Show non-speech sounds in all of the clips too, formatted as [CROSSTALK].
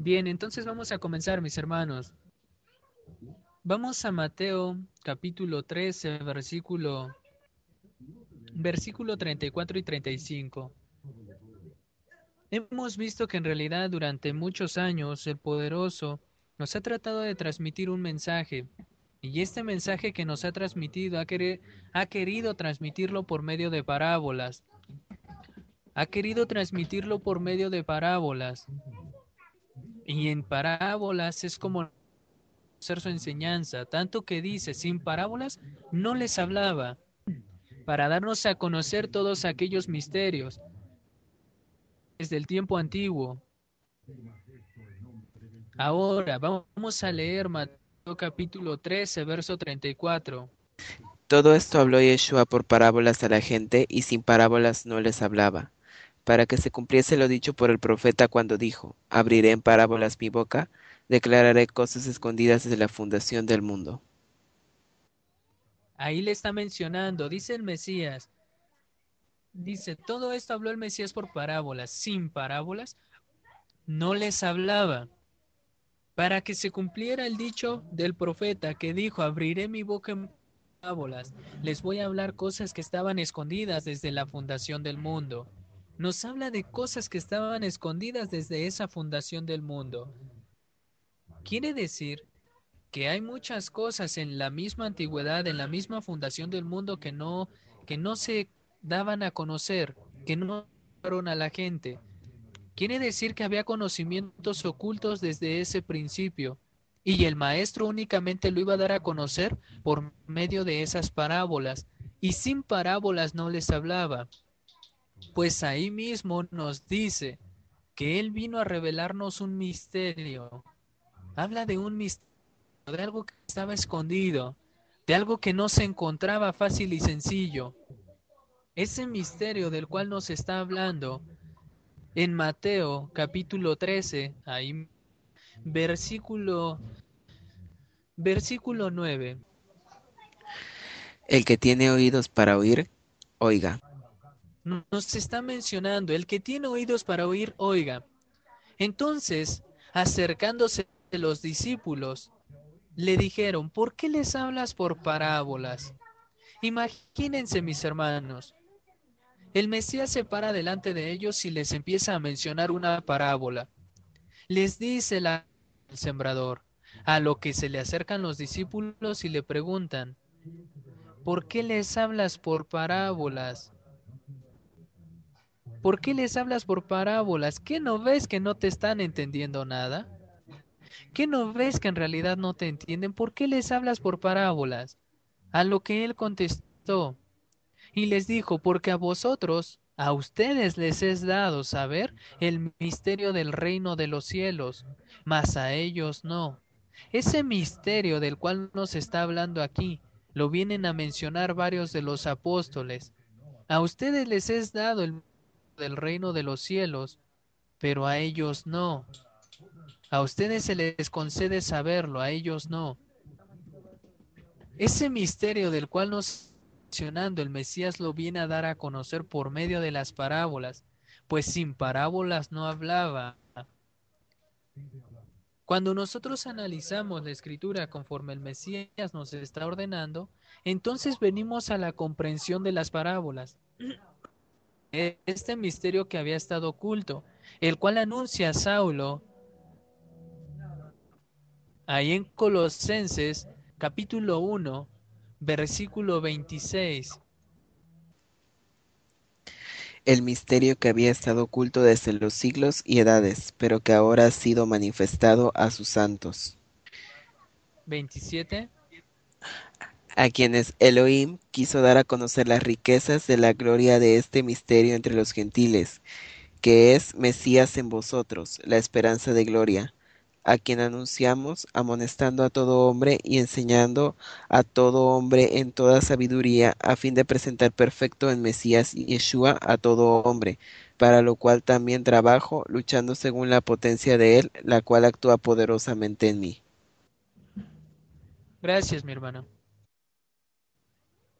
Bien, entonces vamos a comenzar, mis hermanos. Vamos a Mateo capítulo 13, versículo, versículo 34 y 35. Hemos visto que en realidad durante muchos años el poderoso nos ha tratado de transmitir un mensaje y este mensaje que nos ha transmitido ha, ha querido transmitirlo por medio de parábolas. Ha querido transmitirlo por medio de parábolas. Y en parábolas es como hacer su enseñanza, tanto que dice, sin parábolas no les hablaba, para darnos a conocer todos aquellos misterios desde el tiempo antiguo. Ahora vamos a leer Mateo capítulo 13, verso 34. Todo esto habló Yeshua por parábolas a la gente y sin parábolas no les hablaba, para que se cumpliese lo dicho por el profeta cuando dijo, abriré en parábolas mi boca, declararé cosas escondidas desde la fundación del mundo. Ahí le está mencionando, dice el Mesías, dice, todo esto habló el Mesías por parábolas, sin parábolas, no les hablaba, para que se cumpliera el dicho del profeta que dijo, abriré mi boca en parábolas, les voy a hablar cosas que estaban escondidas desde la fundación del mundo. Nos habla de cosas que estaban escondidas desde esa fundación del mundo. Quiere decir que hay muchas cosas en la misma antigüedad, en la misma fundación del mundo que no, que no se daban a conocer, que no a la gente. Quiere decir que había conocimientos ocultos desde ese principio y el maestro únicamente lo iba a dar a conocer por medio de esas parábolas y sin parábolas no les hablaba. Pues ahí mismo nos dice que él vino a revelarnos un misterio habla de un misterio, de algo que estaba escondido, de algo que no se encontraba fácil y sencillo. Ese misterio del cual nos está hablando en Mateo capítulo 13, ahí versículo versículo 9. El que tiene oídos para oír, oiga. Nos está mencionando, el que tiene oídos para oír, oiga. Entonces, acercándose los discípulos le dijeron, ¿por qué les hablas por parábolas? Imagínense, mis hermanos, el Mesías se para delante de ellos y les empieza a mencionar una parábola. Les dice el sembrador, a lo que se le acercan los discípulos y le preguntan, ¿por qué les hablas por parábolas? ¿Por qué les hablas por parábolas? ¿Qué no ves que no te están entendiendo nada? ¿Qué no ves que en realidad no te entienden? ¿Por qué les hablas por parábolas? A lo que él contestó y les dijo, porque a vosotros, a ustedes les es dado saber el misterio del reino de los cielos, mas a ellos no. Ese misterio del cual nos está hablando aquí, lo vienen a mencionar varios de los apóstoles. A ustedes les es dado el del reino de los cielos, pero a ellos no. A ustedes se les concede saberlo, a ellos no. Ese misterio del cual nos mencionando el Mesías lo viene a dar a conocer por medio de las parábolas, pues sin parábolas no hablaba. Cuando nosotros analizamos la escritura conforme el Mesías nos está ordenando, entonces venimos a la comprensión de las parábolas. Este misterio que había estado oculto, el cual anuncia a Saulo Ahí en Colosenses capítulo 1, versículo 26. El misterio que había estado oculto desde los siglos y edades, pero que ahora ha sido manifestado a sus santos. 27. A quienes Elohim quiso dar a conocer las riquezas de la gloria de este misterio entre los gentiles, que es Mesías en vosotros, la esperanza de gloria, a quien anunciamos, amonestando a todo hombre y enseñando a todo hombre en toda sabiduría, a fin de presentar perfecto en Mesías Yeshua a todo hombre, para lo cual también trabajo, luchando según la potencia de Él, la cual actúa poderosamente en mí. Gracias, mi hermano.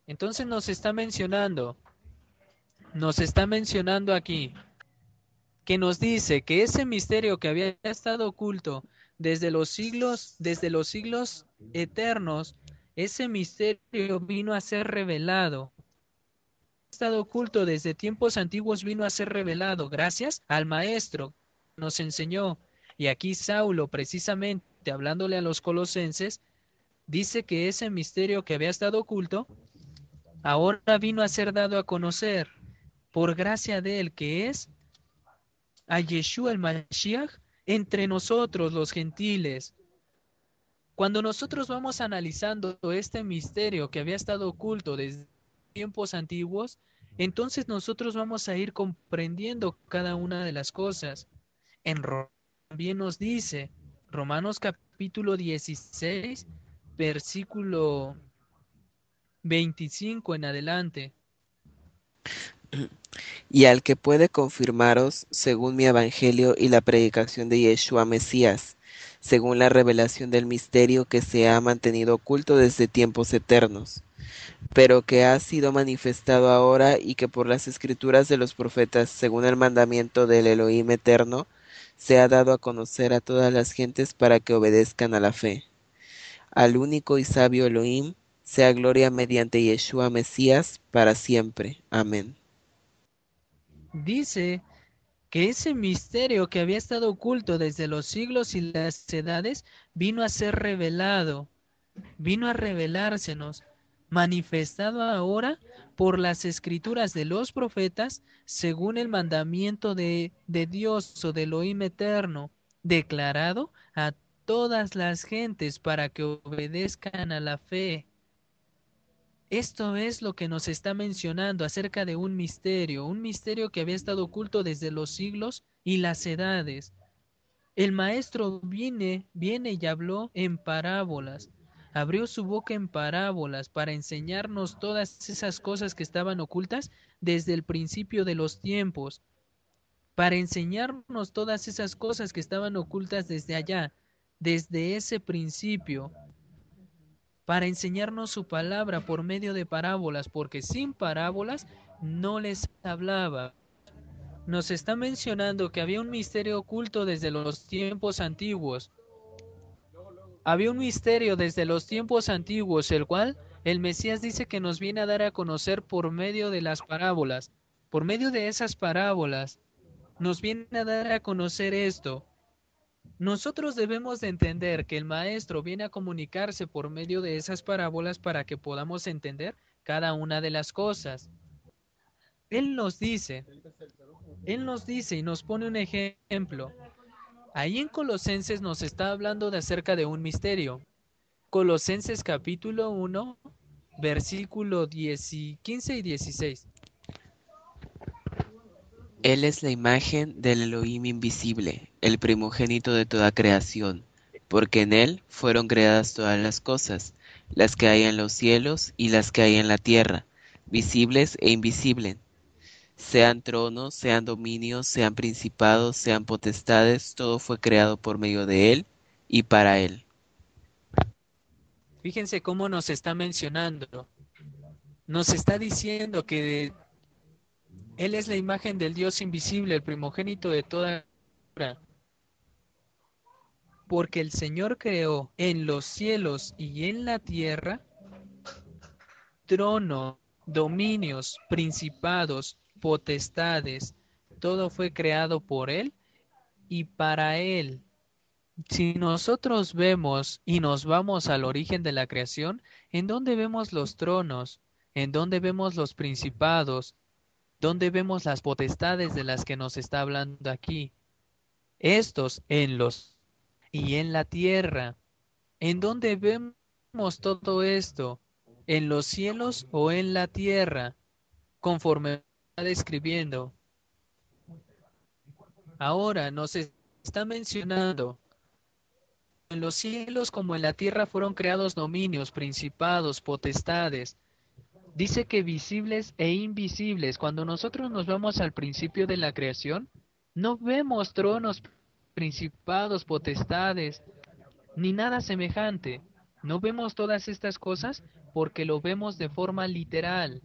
Entonces nos está mencionando, nos está mencionando aquí, que nos dice que ese misterio que había estado oculto desde los siglos, desde los siglos eternos, ese misterio vino a ser revelado. Estado oculto desde tiempos antiguos vino a ser revelado gracias al maestro nos enseñó. Y aquí Saulo, precisamente hablándole a los colosenses, dice que ese misterio que había estado oculto ahora vino a ser dado a conocer por gracia de él que es a Yeshua el Mashiach entre nosotros los gentiles. Cuando nosotros vamos analizando este misterio que había estado oculto desde tiempos antiguos, entonces nosotros vamos a ir comprendiendo cada una de las cosas. En Romanos también nos dice, Romanos capítulo 16, versículo 25 en adelante y al que puede confirmaros según mi evangelio y la predicación de Yeshua Mesías, según la revelación del misterio que se ha mantenido oculto desde tiempos eternos, pero que ha sido manifestado ahora y que por las escrituras de los profetas, según el mandamiento del Elohim eterno, se ha dado a conocer a todas las gentes para que obedezcan a la fe. Al único y sabio Elohim, sea gloria mediante Yeshua Mesías para siempre. Amén dice que ese misterio que había estado oculto desde los siglos y las edades vino a ser revelado, vino a revelársenos, manifestado ahora por las escrituras de los profetas, según el mandamiento de, de Dios o del Elohim eterno, declarado a todas las gentes para que obedezcan a la fe. Esto es lo que nos está mencionando acerca de un misterio, un misterio que había estado oculto desde los siglos y las edades. El maestro viene, viene y habló en parábolas, abrió su boca en parábolas para enseñarnos todas esas cosas que estaban ocultas desde el principio de los tiempos, para enseñarnos todas esas cosas que estaban ocultas desde allá, desde ese principio, para enseñarnos su palabra por medio de parábolas, porque sin parábolas no les hablaba. Nos está mencionando que había un misterio oculto desde los tiempos antiguos. Había un misterio desde los tiempos antiguos, el cual el Mesías dice que nos viene a dar a conocer por medio de las parábolas. Por medio de esas parábolas, nos viene a dar a conocer esto, nosotros debemos de entender que el maestro viene a comunicarse por medio de esas parábolas para que podamos entender cada una de las cosas. Él nos dice, Él nos dice y nos pone un ejemplo. Ahí en Colosenses nos está hablando de acerca de un misterio. Colosenses capítulo 1, versículo 10 15 y 16. Él es la imagen del Elohim invisible, el primogénito de toda creación, porque en Él fueron creadas todas las cosas, las que hay en los cielos y las que hay en la tierra, visibles e invisibles, sean tronos, sean dominios, sean principados, sean potestades, todo fue creado por medio de Él y para Él. Fíjense cómo nos está mencionando. Nos está diciendo que él es la imagen del Dios invisible, el primogénito de toda porque el Señor creó en los cielos y en la tierra trono, dominios, principados, potestades, todo fue creado por Él y para Él. Si nosotros vemos y nos vamos al origen de la creación, ¿en dónde vemos los tronos? ¿En dónde vemos los principados? ¿Dónde vemos las potestades de las que nos está hablando aquí? Estos en los y en la tierra. ¿En dónde vemos todo esto? ¿En los cielos o en la tierra? Conforme está describiendo. Ahora nos está mencionando en los cielos como en la tierra fueron creados dominios, principados, potestades. Dice que visibles e invisibles. Cuando nosotros nos vamos al principio de la creación, no vemos tronos, principados, potestades, ni nada semejante. No vemos todas estas cosas porque lo vemos de forma literal.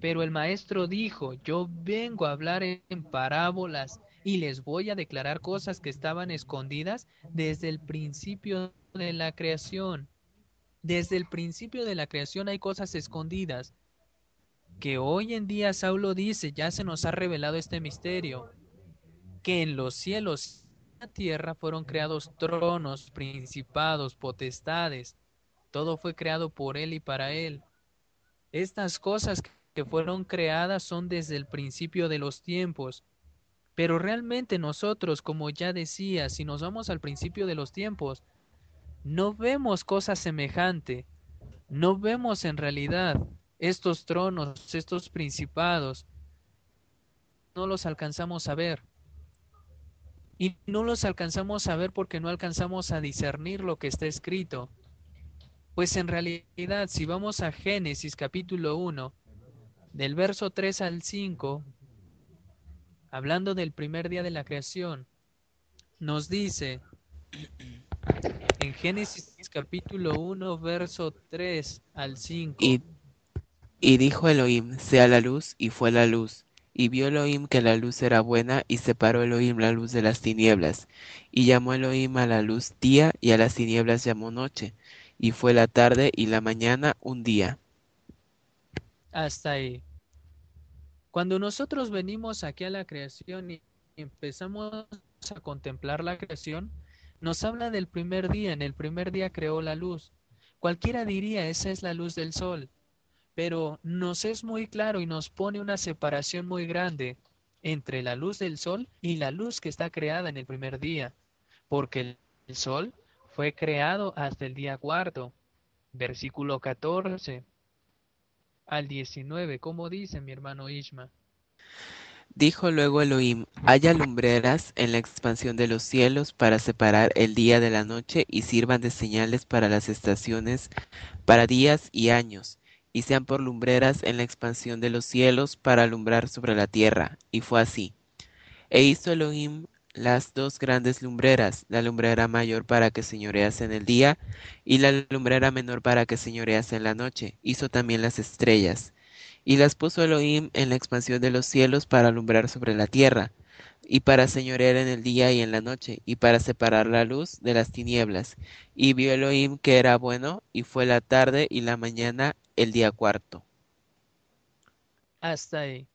Pero el maestro dijo, yo vengo a hablar en parábolas y les voy a declarar cosas que estaban escondidas desde el principio de la creación. Desde el principio de la creación hay cosas escondidas que hoy en día Saulo dice, ya se nos ha revelado este misterio, que en los cielos y la tierra fueron creados tronos, principados, potestades, todo fue creado por él y para él. Estas cosas que fueron creadas son desde el principio de los tiempos, pero realmente nosotros, como ya decía, si nos vamos al principio de los tiempos, no vemos cosas semejante, no vemos en realidad estos tronos, estos principados, no los alcanzamos a ver. Y no los alcanzamos a ver porque no alcanzamos a discernir lo que está escrito. Pues en realidad, si vamos a Génesis capítulo 1, del verso 3 al 5, hablando del primer día de la creación, nos dice en Génesis capítulo 1, verso 3 al 5. Y, y dijo Elohim, sea la luz, y fue la luz. Y vio Elohim que la luz era buena, y separó Elohim la luz de las tinieblas. Y llamó Elohim a la luz día, y a las tinieblas llamó noche. Y fue la tarde y la mañana un día. Hasta ahí. Cuando nosotros venimos aquí a la creación y empezamos a contemplar la creación, nos habla del primer día. En el primer día creó la luz. Cualquiera diría, esa es la luz del sol. Pero nos es muy claro y nos pone una separación muy grande entre la luz del sol y la luz que está creada en el primer día. Porque el sol fue creado hasta el día cuarto. Versículo 14 al 19, como dice mi hermano Ishma. Dijo luego Elohim, haya lumbreras en la expansión de los cielos para separar el día de la noche y sirvan de señales para las estaciones, para días y años, y sean por lumbreras en la expansión de los cielos para alumbrar sobre la tierra. Y fue así. E hizo Elohim las dos grandes lumbreras, la lumbrera mayor para que señorease en el día y la lumbrera menor para que señorease en la noche. Hizo también las estrellas. Y las puso Elohim en la expansión de los cielos para alumbrar sobre la tierra, y para señorear en el día y en la noche, y para separar la luz de las tinieblas. Y vio Elohim que era bueno, y fue la tarde y la mañana el día cuarto. Hasta ahí.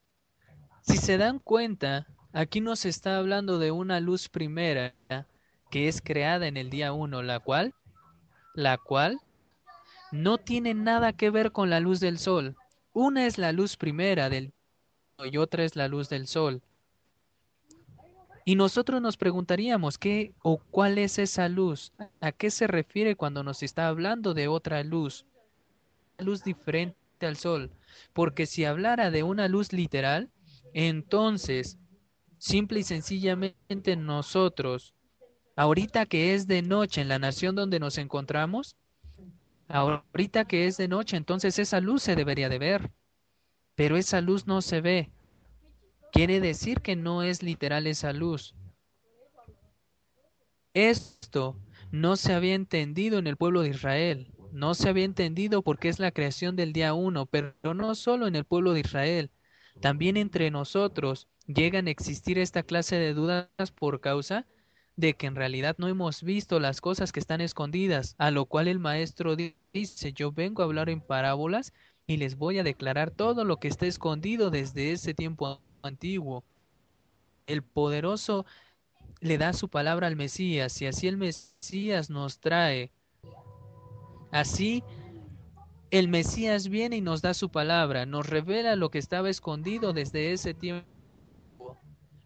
Si se dan cuenta, Aquí nos está hablando de una luz primera que es creada en el día 1, la cual, la cual no tiene nada que ver con la luz del sol. Una es la luz primera del y otra es la luz del sol. Y nosotros nos preguntaríamos qué o cuál es esa luz, a qué se refiere cuando nos está hablando de otra luz, una luz diferente al sol, porque si hablara de una luz literal, entonces Simple y sencillamente nosotros, ahorita que es de noche en la nación donde nos encontramos, ahorita que es de noche, entonces esa luz se debería de ver, pero esa luz no se ve. Quiere decir que no es literal esa luz. Esto no se había entendido en el pueblo de Israel. No se había entendido porque es la creación del día uno, pero no solo en el pueblo de Israel, también entre nosotros llegan a existir esta clase de dudas por causa de que en realidad no hemos visto las cosas que están escondidas, a lo cual el maestro dice, yo vengo a hablar en parábolas y les voy a declarar todo lo que está escondido desde ese tiempo antiguo. El poderoso le da su palabra al Mesías y así el Mesías nos trae. Así el Mesías viene y nos da su palabra, nos revela lo que estaba escondido desde ese tiempo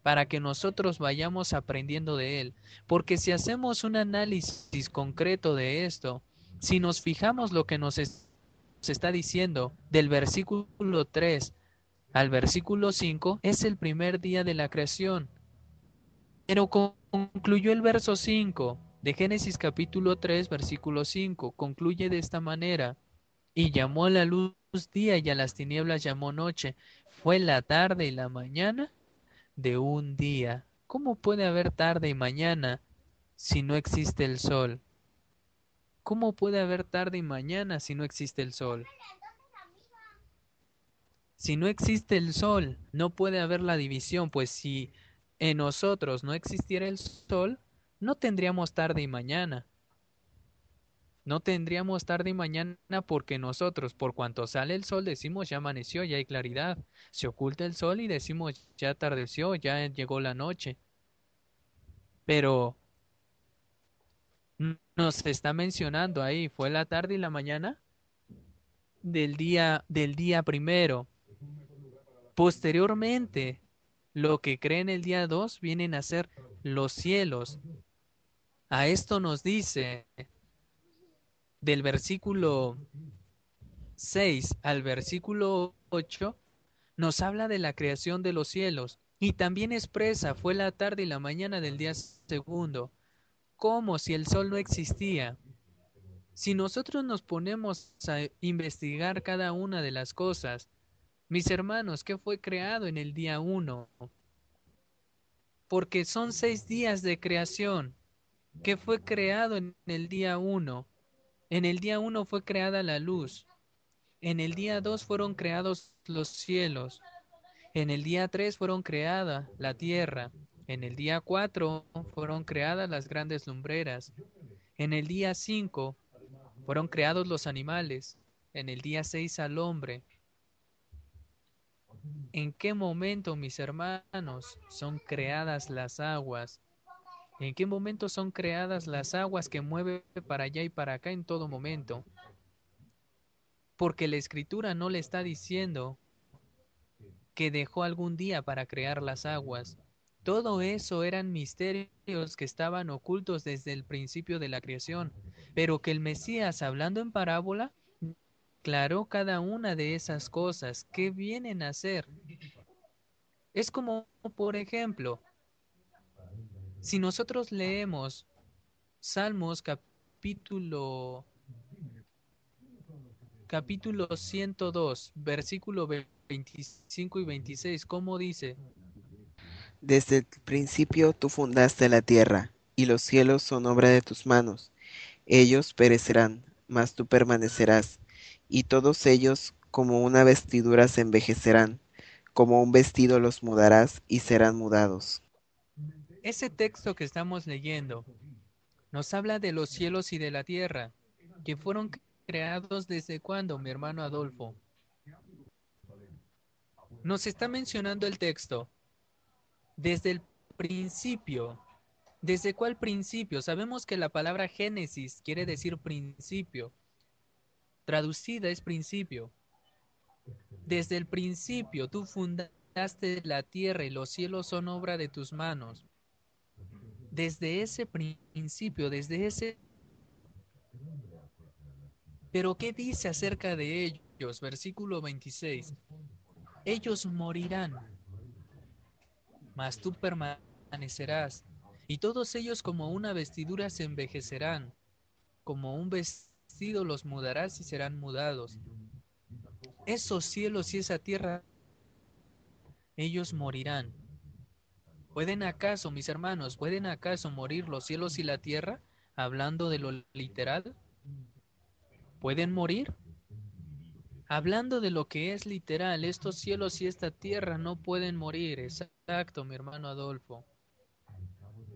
para que nosotros vayamos aprendiendo de él. Porque si hacemos un análisis concreto de esto, si nos fijamos lo que nos está diciendo del versículo 3 al versículo 5, es el primer día de la creación. Pero concluyó el verso 5 de Génesis capítulo 3, versículo 5. Concluye de esta manera. Y llamó a la luz día y a las tinieblas llamó noche. Fue la tarde y la mañana de un día. ¿Cómo puede haber tarde y mañana si no existe el sol? ¿Cómo puede haber tarde y mañana si no existe el sol? Si no existe el sol, no puede haber la división, pues si en nosotros no existiera el sol, no tendríamos tarde y mañana. No tendríamos tarde y mañana porque nosotros, por cuanto sale el sol, decimos ya amaneció, ya hay claridad. Se oculta el sol y decimos ya atardeció, ya llegó la noche. Pero nos está mencionando ahí, fue la tarde y la mañana del día del día primero. Posteriormente, lo que creen el día 2 vienen a ser los cielos. A esto nos dice del versículo 6 al versículo 8, nos habla de la creación de los cielos y también expresa fue la tarde y la mañana del día segundo, como si el sol no existía. Si nosotros nos ponemos a investigar cada una de las cosas, mis hermanos, ¿qué fue creado en el día uno? Porque son seis días de creación. ¿Qué fue creado en el día uno? En el día uno fue creada la luz. En el día dos fueron creados los cielos. En el día tres fueron creada la tierra. En el día cuatro fueron creadas las grandes lumbreras. En el día cinco fueron creados los animales. En el día seis al hombre. ¿En qué momento, mis hermanos, son creadas las aguas? ¿En qué momento son creadas las aguas que mueve para allá y para acá en todo momento? Porque la escritura no le está diciendo que dejó algún día para crear las aguas. Todo eso eran misterios que estaban ocultos desde el principio de la creación, pero que el Mesías, hablando en parábola, aclaró cada una de esas cosas que vienen a ser. Es como, por ejemplo, si nosotros leemos Salmos capítulo capítulo 102, versículo 25 y 26, ¿cómo dice? Desde el principio tú fundaste la tierra, y los cielos son obra de tus manos. Ellos perecerán, mas tú permanecerás, y todos ellos como una vestidura se envejecerán, como un vestido los mudarás y serán mudados. Ese texto que estamos leyendo nos habla de los cielos y de la tierra, que fueron creados desde cuándo, mi hermano Adolfo. Nos está mencionando el texto desde el principio. ¿Desde cuál principio? Sabemos que la palabra Génesis quiere decir principio. Traducida es principio. Desde el principio tú fundaste la tierra y los cielos son obra de tus manos desde ese principio, desde ese... Pero ¿qué dice acerca de ellos? Versículo 26. Ellos morirán, mas tú permanecerás, y todos ellos como una vestidura se envejecerán, como un vestido los mudarás y serán mudados. Esos cielos y esa tierra, ellos morirán, ¿Pueden acaso, mis hermanos, pueden acaso morir los cielos y la tierra? Hablando de lo literal. ¿Pueden morir? Hablando de lo que es literal, estos cielos y esta tierra no pueden morir. Exacto, mi hermano Adolfo.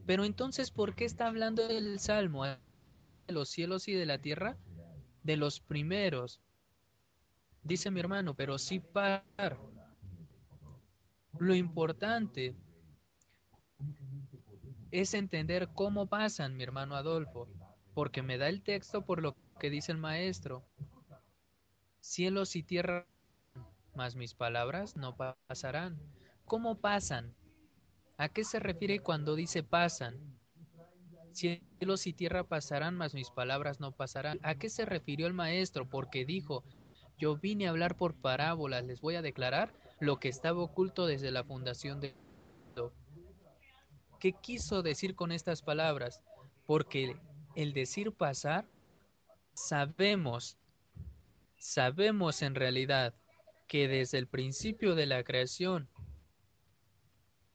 Pero entonces, ¿por qué está hablando el Salmo de los cielos y de la tierra? De los primeros. Dice mi hermano, pero sí par. Lo importante es entender cómo pasan, mi hermano Adolfo, porque me da el texto por lo que dice el maestro. Cielos y tierra, mas mis palabras no pasarán. ¿Cómo pasan? ¿A qué se refiere cuando dice pasan? Cielos y tierra pasarán, mas mis palabras no pasarán. ¿A qué se refirió el maestro? Porque dijo, yo vine a hablar por parábolas, les voy a declarar lo que estaba oculto desde la fundación de ¿Qué quiso decir con estas palabras? Porque el decir pasar, sabemos, sabemos en realidad que desde el principio de la creación,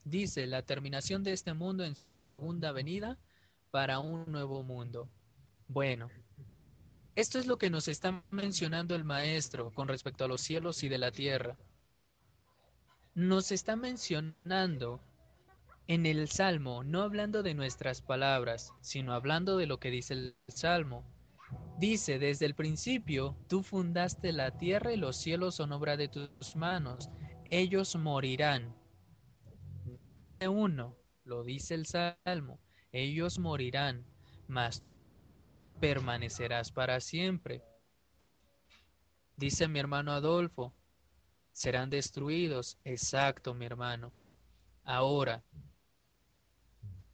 dice la terminación de este mundo en segunda venida para un nuevo mundo. Bueno, esto es lo que nos está mencionando el maestro con respecto a los cielos y de la tierra. Nos está mencionando en el Salmo, no hablando de nuestras palabras, sino hablando de lo que dice el Salmo. Dice, desde el principio, tú fundaste la tierra y los cielos son obra de tus manos. Ellos morirán. Uno, lo dice el Salmo, ellos morirán, mas permanecerás para siempre. Dice mi hermano Adolfo, serán destruidos. Exacto, mi hermano. Ahora,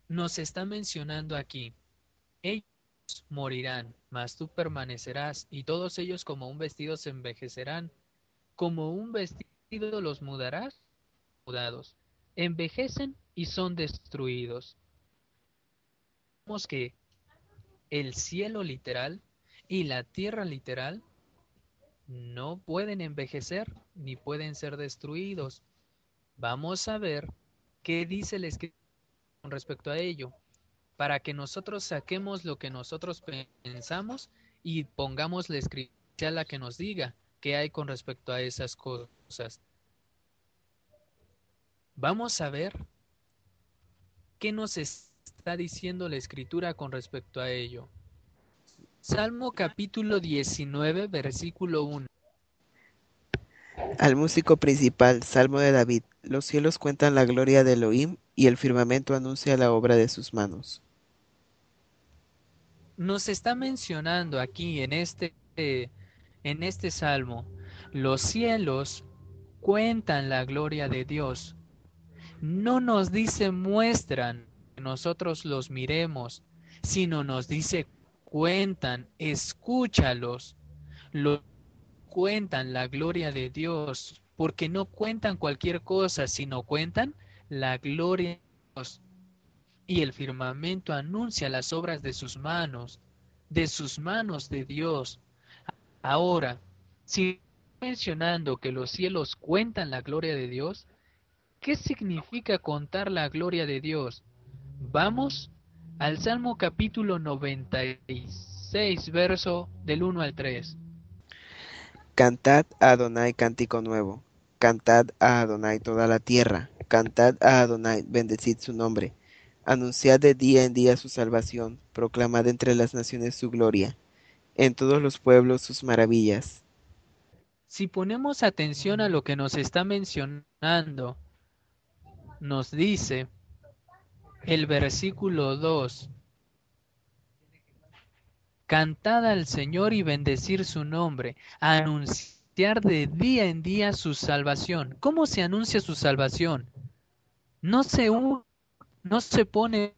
nos está mencionando aquí, ellos morirán, mas tú permanecerás, y todos ellos como un vestido se envejecerán, como un vestido los mudarás, mudados, envejecen y son destruidos. Que el cielo literal y la tierra literal no pueden envejecer ni pueden ser destruidos. Vamos a ver qué dice el escritor con respecto a ello, para que nosotros saquemos lo que nosotros pensamos y pongamos la escritura la que nos diga qué hay con respecto a esas cosas. Vamos a ver qué nos está diciendo la escritura con respecto a ello. Salmo capítulo 19, versículo 1. Al músico principal, Salmo de David, los cielos cuentan la gloria de Elohim y el firmamento anuncia la obra de sus manos. Nos está mencionando aquí en este, en este salmo, los cielos cuentan la gloria de Dios. No nos dice muestran nosotros los miremos, sino nos dice cuentan, escúchalos. Lo cuentan la gloria de Dios, porque no cuentan cualquier cosa, sino cuentan la gloria de Dios. Y el firmamento anuncia las obras de sus manos, de sus manos de Dios. Ahora, si mencionando que los cielos cuentan la gloria de Dios, ¿qué significa contar la gloria de Dios? Vamos al Salmo capítulo 96, verso del 1 al 3. Cantad a Adonai cántico nuevo, cantad a Adonai toda la tierra, cantad a Adonai, bendecid su nombre, anunciad de día en día su salvación, proclamad entre las naciones su gloria, en todos los pueblos sus maravillas. Si ponemos atención a lo que nos está mencionando, nos dice el versículo 2, Cantad al Señor y bendecir su nombre, anunciar de día en día su salvación. ¿Cómo se anuncia su salvación? No se, no se pone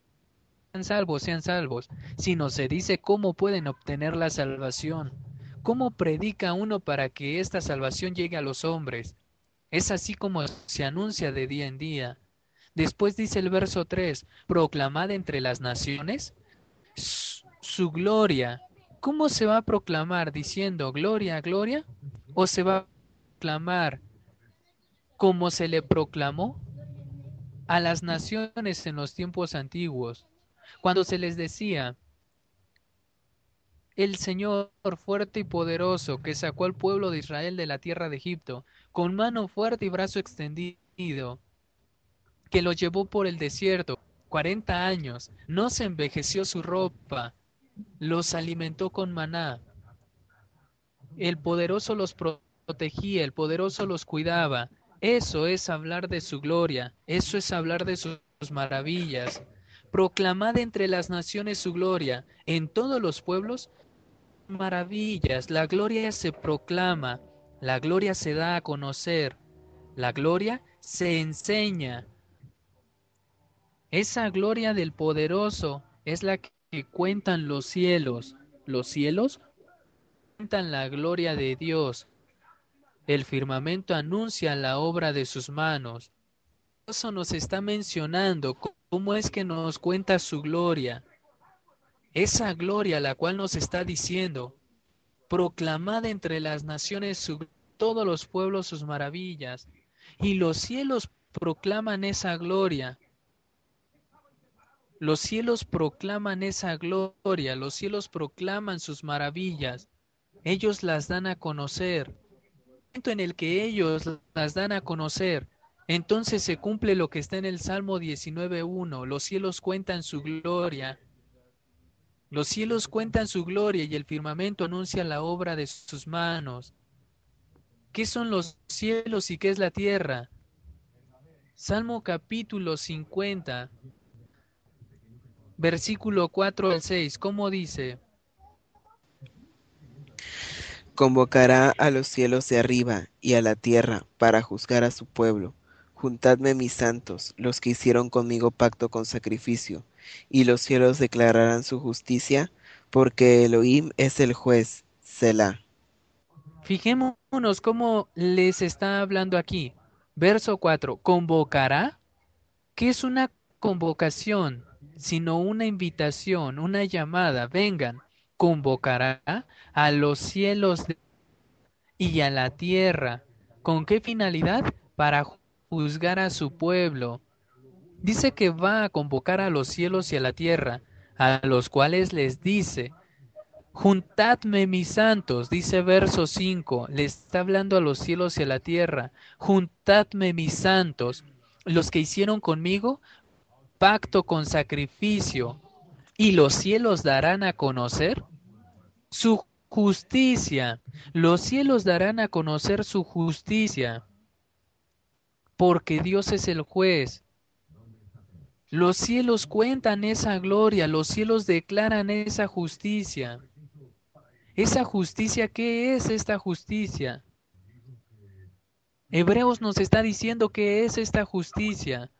sean salvos, sean salvos, sino se dice cómo pueden obtener la salvación. ¿Cómo predica uno para que esta salvación llegue a los hombres? Es así como se anuncia de día en día. Después dice el verso 3, proclamad entre las naciones su gloria. ¿Cómo se va a proclamar? ¿Diciendo gloria, gloria? ¿O se va a proclamar como se le proclamó a las naciones en los tiempos antiguos? Cuando se les decía, el Señor fuerte y poderoso que sacó al pueblo de Israel de la tierra de Egipto, con mano fuerte y brazo extendido, que lo llevó por el desierto cuarenta años, no se envejeció su ropa, los alimentó con maná. El poderoso los protegía, el poderoso los cuidaba. Eso es hablar de su gloria, eso es hablar de sus maravillas. Proclamad entre las naciones su gloria, en todos los pueblos maravillas. La gloria se proclama, la gloria se da a conocer, la gloria se enseña. Esa gloria del poderoso es la que cuentan los cielos. Los cielos cuentan la gloria de Dios. El firmamento anuncia la obra de sus manos. poderoso nos está mencionando cómo es que nos cuenta su gloria. Esa gloria la cual nos está diciendo, proclamad entre las naciones todos los pueblos sus maravillas, y los cielos proclaman esa gloria. Los cielos proclaman esa gloria, los cielos proclaman sus maravillas. Ellos las dan a conocer. En el que ellos las dan a conocer, entonces se cumple lo que está en el Salmo 19.1. Los cielos cuentan su gloria. Los cielos cuentan su gloria y el firmamento anuncia la obra de sus manos. ¿Qué son los cielos y qué es la tierra? Salmo capítulo 50, versículo 4 al 6, ¿cómo dice? Convocará a los cielos de arriba y a la tierra para juzgar a su pueblo. Juntadme mis santos, los que hicieron conmigo pacto con sacrificio, y los cielos declararán su justicia, porque Elohim es el juez, Selah. Fijémonos cómo les está hablando aquí. Verso 4. ¿Convocará? ¿Qué es una convocación? Sino una invitación, una llamada. Vengan. Convocará a los cielos y a la tierra. ¿Con qué finalidad? Para juzgar a su pueblo. Dice que va a convocar a los cielos y a la tierra, a los cuales les dice, Juntadme mis santos, dice verso 5, le está hablando a los cielos y a la tierra, juntadme mis santos, los que hicieron conmigo pacto con sacrificio, y los cielos darán a conocer su justicia, los cielos darán a conocer su justicia, porque Dios es el juez. Los cielos cuentan esa gloria, los cielos declaran esa justicia. Esa justicia, ¿qué es esta justicia? Hebreos nos está diciendo qué es esta justicia.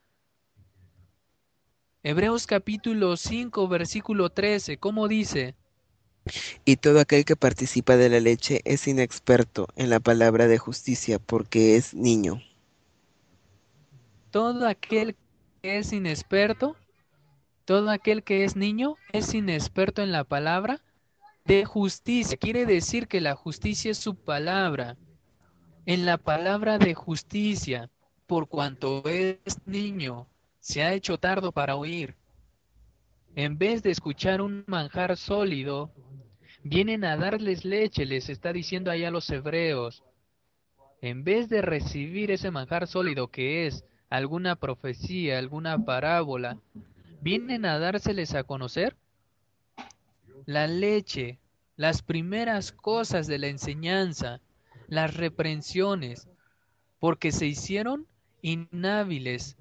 Hebreos capítulo 5, versículo 13, ¿cómo dice? Y todo aquel que participa de la leche es inexperto en la palabra de justicia porque es niño. Todo aquel que es inexperto, todo aquel que es niño es inexperto en la palabra de justicia. Quiere decir que la justicia es su palabra. En la palabra de justicia, por cuanto es niño, se ha hecho tardo para oír. En vez de escuchar un manjar sólido, vienen a darles leche, les está diciendo ahí a los hebreos. En vez de recibir ese manjar sólido que es alguna profecía, alguna parábola, vienen a dárseles a conocer la leche, las primeras cosas de la enseñanza, las reprensiones, porque se hicieron inhábiles,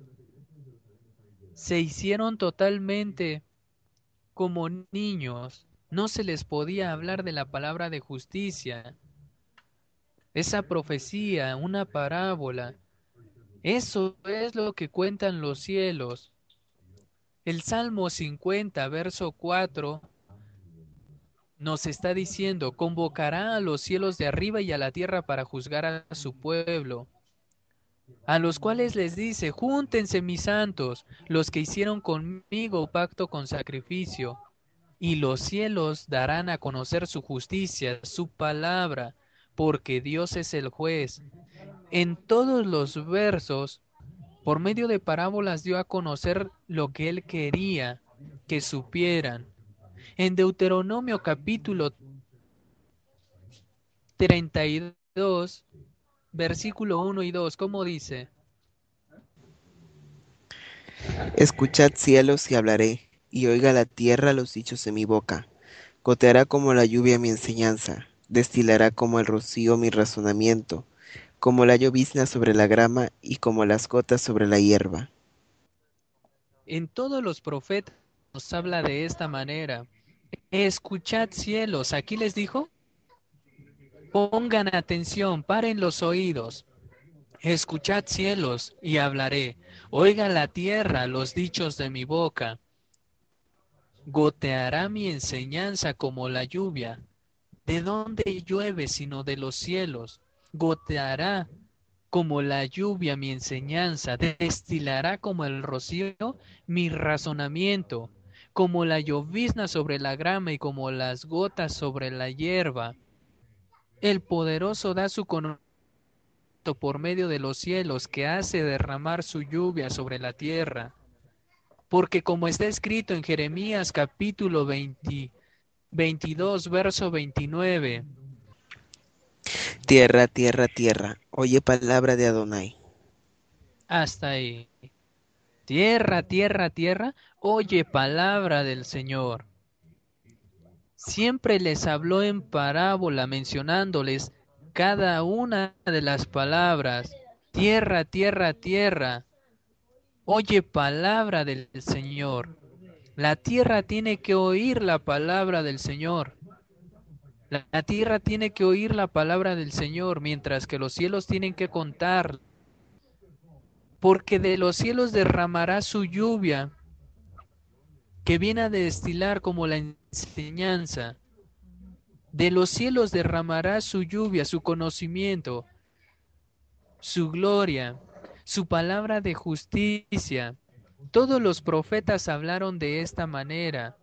se hicieron totalmente como niños, no se les podía hablar de la palabra de justicia. Esa profecía, una parábola, eso es lo que cuentan los cielos. El Salmo 50, verso 4, nos está diciendo, convocará a los cielos de arriba y a la tierra para juzgar a su pueblo, a los cuales les dice, júntense mis santos, los que hicieron conmigo pacto con sacrificio, y los cielos darán a conocer su justicia, su palabra, porque Dios es el juez. En todos los versos, por medio de parábolas dio a conocer lo que él quería que supieran en Deuteronomio capítulo 32, versículo 1 y 2, ¿cómo dice? Escuchad cielos y hablaré, y oiga la tierra los dichos de mi boca. Goteará como la lluvia mi enseñanza, destilará como el rocío mi razonamiento, como la llovizna sobre la grama y como las gotas sobre la hierba. En todos los profetas nos habla de esta manera. Escuchad cielos, aquí les dijo. Pongan atención, paren los oídos. Escuchad cielos y hablaré. Oiga la tierra los dichos de mi boca. Goteará mi enseñanza como la lluvia. ¿De dónde llueve sino de los cielos? Goteará como la lluvia mi enseñanza, destilará como el rocío mi razonamiento, como la llovizna sobre la grama y como las gotas sobre la hierba. El poderoso da su conocimiento por medio de los cielos, que hace derramar su lluvia sobre la tierra. Porque como está escrito en Jeremías capítulo 22, verso 29, Tierra, tierra, tierra, oye palabra de Adonai. Hasta ahí. Tierra, tierra, tierra, oye palabra del Señor. Siempre les habló en parábola mencionándoles cada una de las palabras. Tierra, tierra, tierra, oye palabra del Señor. La tierra tiene que oír la palabra del Señor. La tierra tiene que oír la palabra del Señor, mientras que los cielos tienen que contar. Porque de los cielos derramará su lluvia, que viene a destilar como la enseñanza. De los cielos derramará su lluvia, su conocimiento, su gloria, su palabra de justicia. Todos los profetas hablaron de esta manera.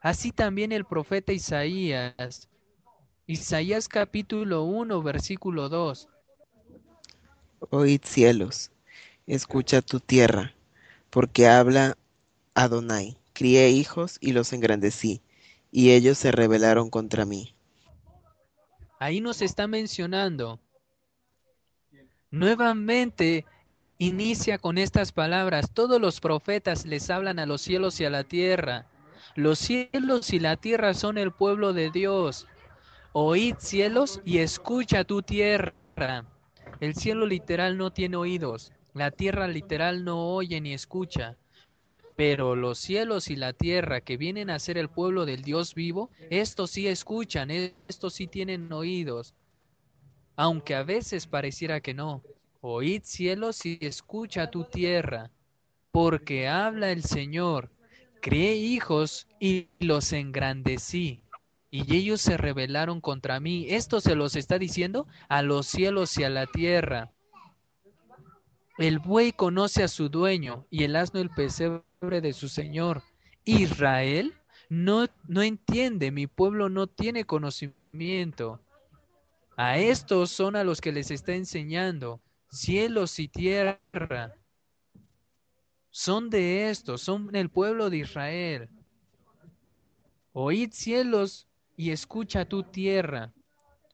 Así también el profeta Isaías. Isaías capítulo 1, versículo 2. Oíd cielos, escucha tu tierra, porque habla Adonai. Crié hijos y los engrandecí, y ellos se rebelaron contra mí. Ahí nos está mencionando. Nuevamente inicia con estas palabras. Todos los profetas les hablan a los cielos y a la tierra. Los cielos y la tierra son el pueblo de Dios. Oíd cielos y escucha tu tierra. El cielo literal no tiene oídos. La tierra literal no oye ni escucha. Pero los cielos y la tierra que vienen a ser el pueblo del Dios vivo, estos sí escuchan, estos sí tienen oídos. Aunque a veces pareciera que no. Oíd cielos y escucha tu tierra, porque habla el Señor Crié hijos y los engrandecí, y ellos se rebelaron contra mí. Esto se los está diciendo a los cielos y a la tierra. El buey conoce a su dueño y el asno el pesebre de su señor. Israel no, no entiende, mi pueblo no tiene conocimiento. A estos son a los que les está enseñando, cielos y tierra son de estos, son el pueblo de Israel. Oíd cielos y escucha tu tierra,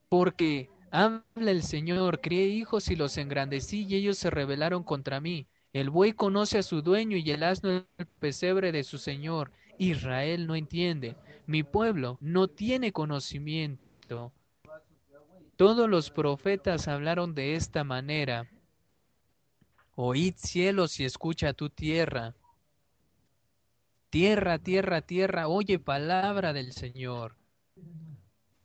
porque habla el Señor, crié hijos y los engrandecí y ellos se rebelaron contra mí. El buey conoce a su dueño y el asno el pesebre de su Señor. Israel no entiende. Mi pueblo no tiene conocimiento. Todos los profetas hablaron de esta manera. Oíd cielos y escucha tu tierra. Tierra, tierra, tierra, oye palabra del Señor.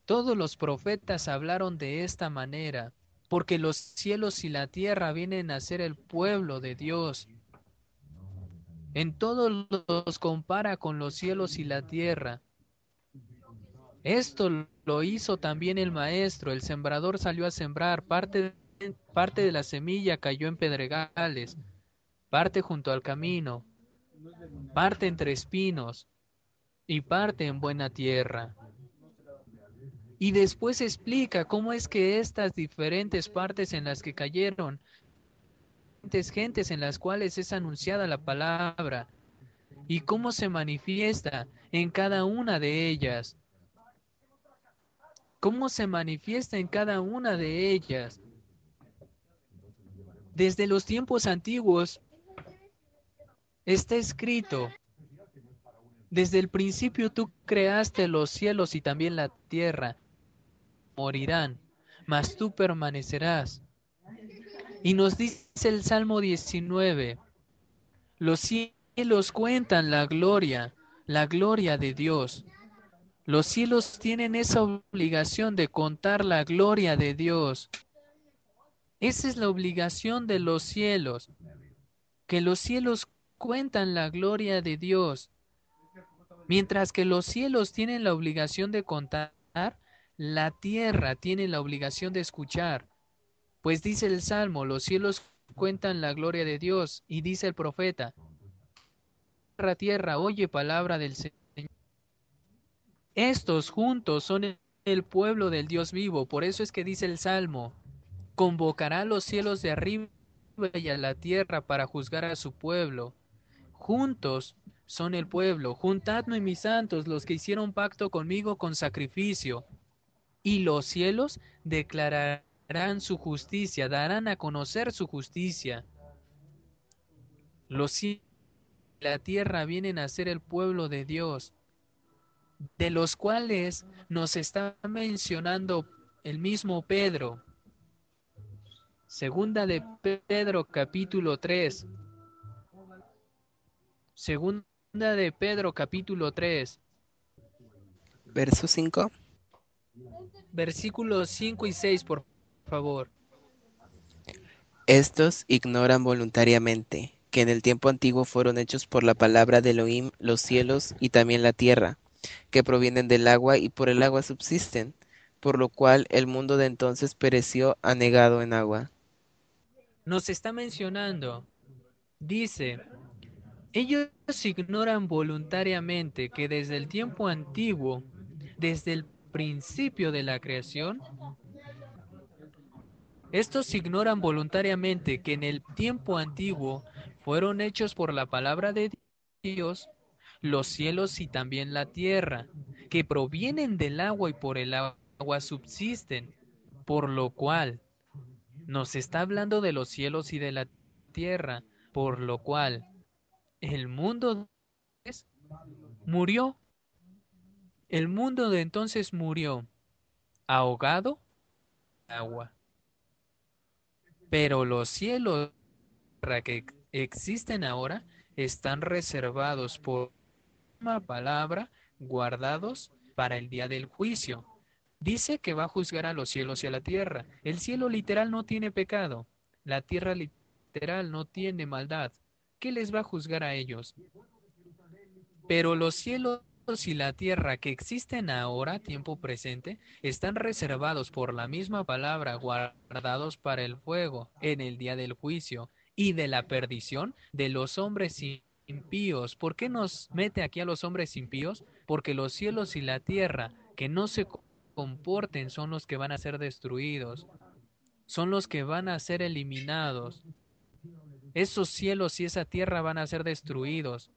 Todos los profetas hablaron de esta manera, porque los cielos y la tierra vienen a ser el pueblo de Dios. En todos los compara con los cielos y la tierra. Esto lo hizo también el maestro. El sembrador salió a sembrar parte de parte de la semilla cayó en pedregales, parte junto al camino, parte entre espinos y parte en buena tierra. Y después explica cómo es que estas diferentes partes en las que cayeron, diferentes gentes en las cuales es anunciada la palabra, y cómo se manifiesta en cada una de ellas. Cómo se manifiesta en cada una de ellas. Desde los tiempos antiguos está escrito, desde el principio tú creaste los cielos y también la tierra. Morirán, mas tú permanecerás. Y nos dice el Salmo 19, los cielos cuentan la gloria, la gloria de Dios. Los cielos tienen esa obligación de contar la gloria de Dios. Esa es la obligación de los cielos, que los cielos cuentan la gloria de Dios. Mientras que los cielos tienen la obligación de contar, la tierra tiene la obligación de escuchar. Pues dice el Salmo, los cielos cuentan la gloria de Dios, y dice el profeta, tierra, tierra, oye palabra del Señor. Estos juntos son el pueblo del Dios vivo, por eso es que dice el Salmo, convocará a los cielos de arriba y a la tierra para juzgar a su pueblo. Juntos son el pueblo, juntadme mis santos, los que hicieron pacto conmigo con sacrificio. Y los cielos declararán su justicia, darán a conocer su justicia. Los cielos y la tierra vienen a ser el pueblo de Dios, de los cuales nos está mencionando el mismo Pedro. Segunda de Pedro capítulo 3. Segunda de Pedro capítulo 3. Verso 5. Versículos 5 y 6, por favor. Estos ignoran voluntariamente que en el tiempo antiguo fueron hechos por la palabra de Elohim los cielos y también la tierra, que provienen del agua y por el agua subsisten, por lo cual el mundo de entonces pereció anegado en agua. Nos está mencionando, dice, ellos ignoran voluntariamente que desde el tiempo antiguo, desde el principio de la creación, estos ignoran voluntariamente que en el tiempo antiguo fueron hechos por la palabra de Dios los cielos y también la tierra, que provienen del agua y por el agua subsisten, por lo cual nos está hablando de los cielos y de la tierra, por lo cual el mundo murió. El mundo de entonces murió, ahogado en agua. Pero los cielos que existen ahora están reservados por una palabra, guardados para el día del juicio. Dice que va a juzgar a los cielos y a la tierra. El cielo literal no tiene pecado. La tierra literal no tiene maldad. ¿Qué les va a juzgar a ellos? Pero los cielos y la tierra que existen ahora, tiempo presente, están reservados por la misma palabra, guardados para el fuego en el día del juicio y de la perdición de los hombres impíos. ¿Por qué nos mete aquí a los hombres impíos? Porque los cielos y la tierra que no se comporten son los que van a ser destruidos, son los que van a ser eliminados. Esos cielos y esa tierra van a ser destruidos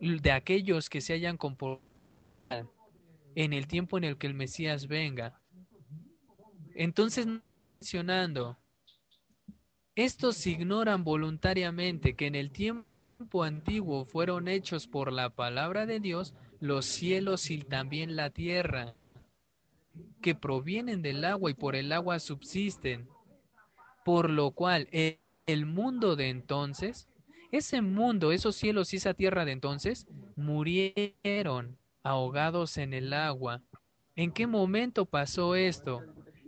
de aquellos que se hayan comportado en el tiempo en el que el Mesías venga. Entonces, mencionando, estos ignoran voluntariamente que en el tiempo antiguo fueron hechos por la palabra de Dios los cielos y también la tierra, que provienen del agua y por el agua subsisten, por lo cual el mundo de entonces, ese mundo, esos cielos y esa tierra de entonces, murieron ahogados en el agua. ¿En qué momento pasó esto?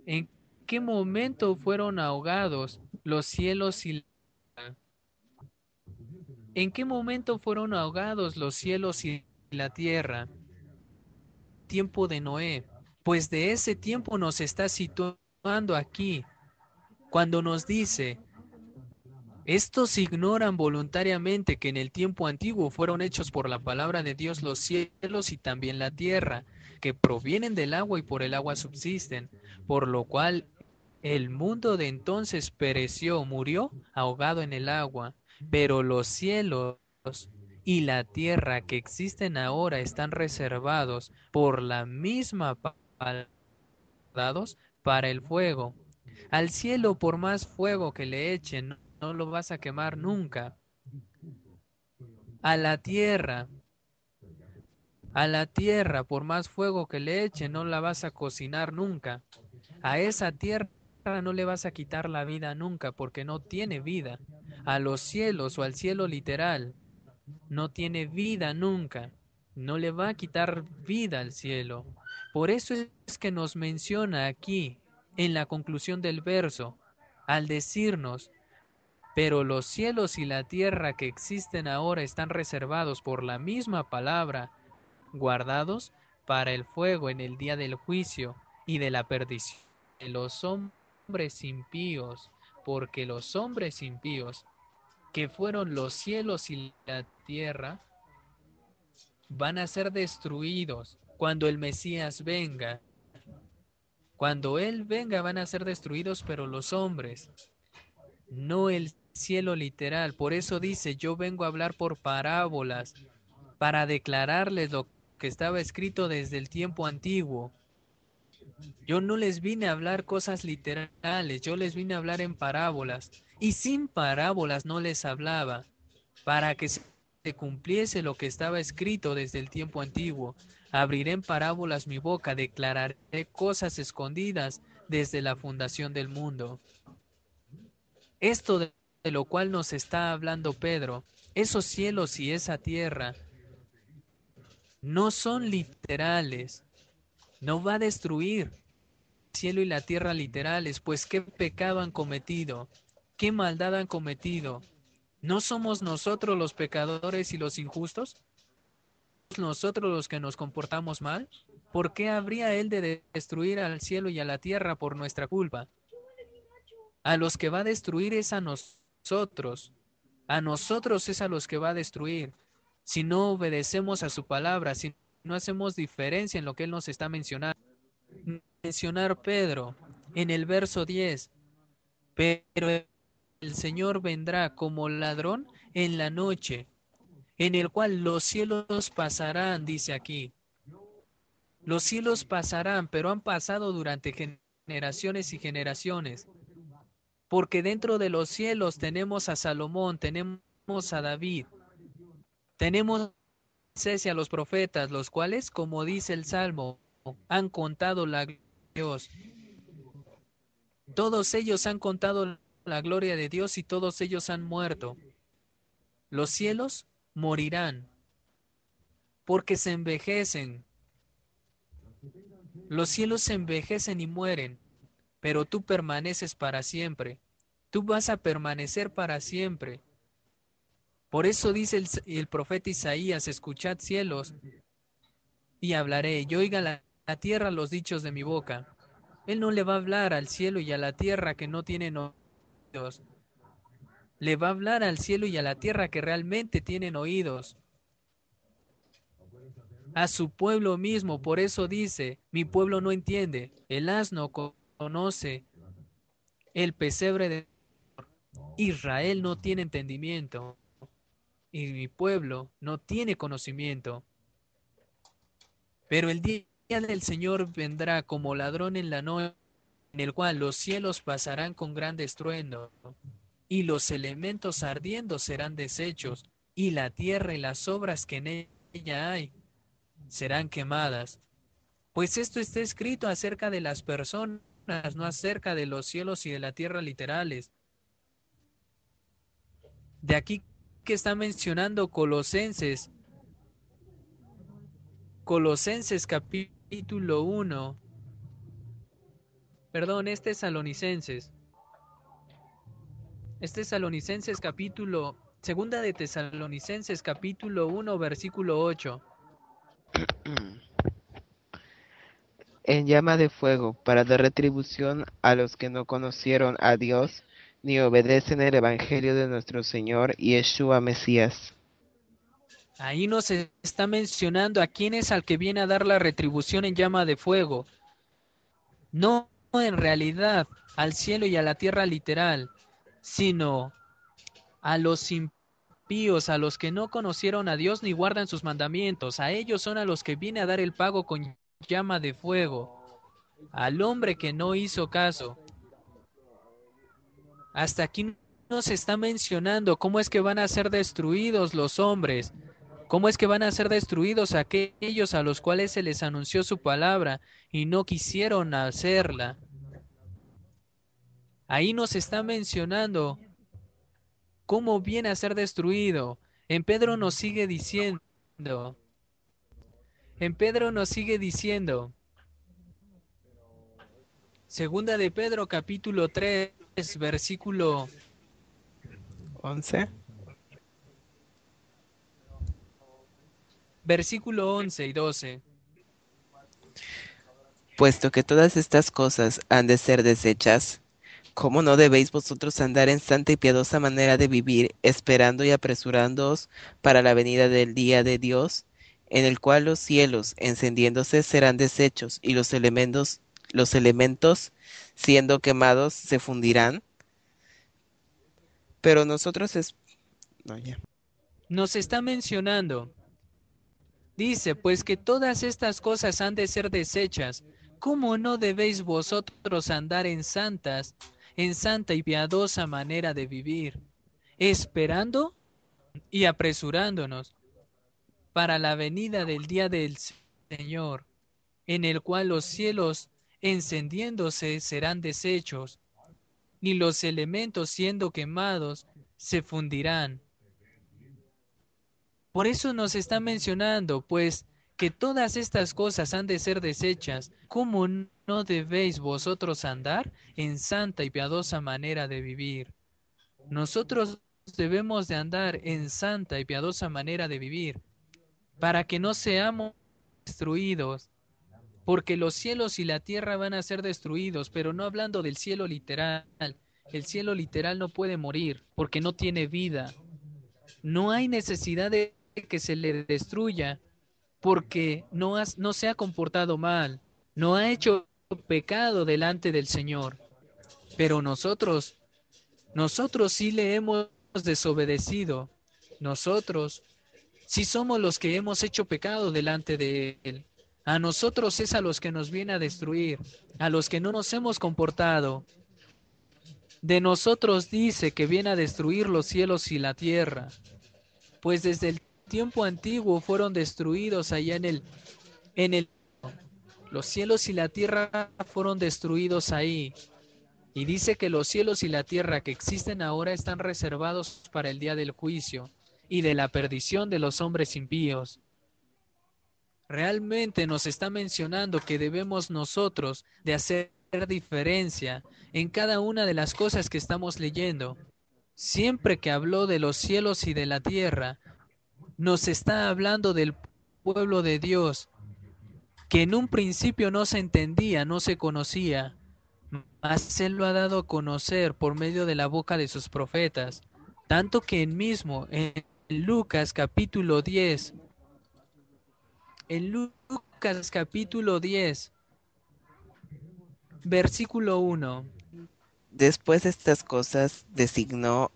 ¿En qué momento fueron ahogados los cielos y la ¿En qué momento fueron ahogados los cielos y la tierra? Tiempo de Noé. Pues de ese tiempo nos está situando aquí, cuando nos dice, estos ignoran voluntariamente que en el tiempo antiguo fueron hechos por la palabra de Dios los cielos y también la tierra, que provienen del agua y por el agua subsisten, por lo cual el mundo de entonces pereció, murió ahogado en el agua, pero los cielos y la tierra que existen ahora están reservados por la misma palabra para el fuego. Al cielo por más fuego que le echen, no lo vas a quemar nunca. A la tierra, a la tierra, por más fuego que le eche, no la vas a cocinar nunca. A esa tierra no le vas a quitar la vida nunca porque no tiene vida. A los cielos o al cielo literal, no tiene vida nunca. No le va a quitar vida al cielo. Por eso es que nos menciona aquí, en la conclusión del verso, al decirnos, pero los cielos y la tierra que existen ahora están reservados por la misma palabra, guardados para el fuego en el día del juicio y de la perdición de los hombres impíos, porque los hombres impíos, que fueron los cielos y la tierra, van a ser destruidos cuando el Mesías venga. Cuando Él venga van a ser destruidos, pero los hombres, no el cielo literal. Por eso dice, yo vengo a hablar por parábolas, para declararles lo que estaba escrito desde el tiempo antiguo. Yo no les vine a hablar cosas literales, yo les vine a hablar en parábolas. Y sin parábolas no les hablaba, para que se cumpliese lo que estaba escrito desde el tiempo antiguo. Abriré en parábolas mi boca, declararé cosas escondidas desde la fundación del mundo. Esto de lo cual nos está hablando Pedro, esos cielos y esa tierra, no son literales, no va a destruir el cielo y la tierra literales, pues qué pecado han cometido, qué maldad han cometido. ¿No somos nosotros los pecadores y los injustos? ¿Nosotros los que nos comportamos mal? ¿Por qué habría Él de destruir al cielo y a la tierra por nuestra culpa? A los que va a destruir es a nosotros. A nosotros es a los que va a destruir. Si no obedecemos a su palabra, si no hacemos diferencia en lo que Él nos está mencionando. Mencionar Pedro en el verso 10. Pero el Señor vendrá como ladrón en la noche, en el cual los cielos pasarán, dice aquí. Los cielos pasarán, pero han pasado durante generaciones y generaciones. Porque dentro de los cielos tenemos a Salomón, tenemos a David, tenemos y a los profetas, los cuales, como dice el Salmo, han contado la gloria de Dios. Todos ellos han contado la gloria de Dios y todos ellos han muerto. Los cielos morirán porque se envejecen. Los cielos se envejecen y mueren, pero tú permaneces para siempre. Tú vas a permanecer para siempre. Por eso dice el, profeta Isaías, escuchad cielos y hablaré, y oiga la, la, tierra los dichos de mi boca. Él no le va a hablar al cielo y a la tierra que no tienen oídos. Le va a hablar al cielo y a la tierra que realmente tienen oídos. A su pueblo mismo, por eso dice, mi pueblo no entiende, el asno conoce, el pesebre de Israel no tiene entendimiento y mi pueblo no tiene conocimiento. Pero el día del Señor vendrá como ladrón en la noche, en el cual los cielos pasarán con gran estruendo, y los elementos ardiendo serán deshechos, y la tierra y las obras que en ella hay serán quemadas. Pues esto está escrito acerca de las personas, no acerca de los cielos y de la tierra literales. De aquí que está mencionando Colosenses. Colosenses capítulo 1. Perdón, es Tesalonicenses. Es Tesalonicenses capítulo... Segunda de Tesalonicenses capítulo 1 versículo 8. [CLEARS THROAT] En llama de fuego para dar retribución a los que no conocieron a Dios ni obedecen el Evangelio de nuestro Señor Yeshua Mesías. Ahí nos está mencionando a quién es al que viene a dar la retribución en llama de fuego. No en realidad al cielo y a la tierra literal, sino a los impíos, a los que no conocieron a Dios ni guardan sus mandamientos. A ellos son a los que viene a dar el pago con llama de fuego. Al hombre que no hizo caso. Hasta aquí nos está mencionando cómo es que van a ser destruidos los hombres, cómo es que van a ser destruidos aquellos a los cuales se les anunció su palabra y no quisieron hacerla. Ahí nos está mencionando cómo viene a ser destruido. En Pedro nos sigue diciendo, en Pedro nos sigue diciendo, segunda de Pedro capítulo 3, versículo 11. Versículo 11 y 12. Puesto que todas estas cosas han de ser desechas, ¿Cómo no debéis vosotros andar en santa y piadosa manera de vivir, esperando y apresurándoos para la venida del día de Dios, en el cual los cielos, encendiéndose, serán deshechos, y los elementos, los elementos, siendo quemados, se fundirán? Pero nosotros es... Nos está mencionando. Dice, pues que todas estas cosas han de ser deshechas. ¿Cómo no debéis vosotros andar en santas en santa y piadosa manera de vivir, esperando y apresurándonos para la venida del día del Señor, en el cual los cielos encendiéndose serán deshechos, ni los elementos siendo quemados se fundirán. Por eso nos está mencionando, pues, que todas estas cosas han de ser deshechas, ¿cómo no debéis vosotros andar en santa y piadosa manera de vivir? Nosotros debemos de andar en santa y piadosa manera de vivir, para que no seamos destruidos, porque los cielos y la tierra van a ser destruidos, pero no hablando del cielo literal. El cielo literal no puede morir, porque no tiene vida. No hay necesidad de que se le destruya, porque no, no se ha comportado mal, no ha hecho pecado delante del Señor. Pero nosotros, nosotros sí le hemos desobedecido. Nosotros sí somos los que hemos hecho pecado delante de Él. A nosotros es a los que nos viene a destruir, a los que no nos hemos comportado. De nosotros dice que viene a destruir los cielos y la tierra, pues desde el tiempo antiguo fueron destruidos allá en el, en el, los cielos y la tierra fueron destruidos ahí. Y dice que los cielos y la tierra que existen ahora están reservados para el día del juicio y de la perdición de los hombres impíos. Realmente nos está mencionando que debemos nosotros de hacer diferencia en cada una de las cosas que estamos leyendo. Siempre que habló de los cielos y de la tierra, nos está hablando del pueblo de Dios, que en un principio no se entendía, no se conocía, mas Él lo ha dado a conocer por medio de la boca de sus profetas, tanto que en mismo, en Lucas capítulo 10, en Lucas capítulo 10, versículo 1. Después de estas cosas designó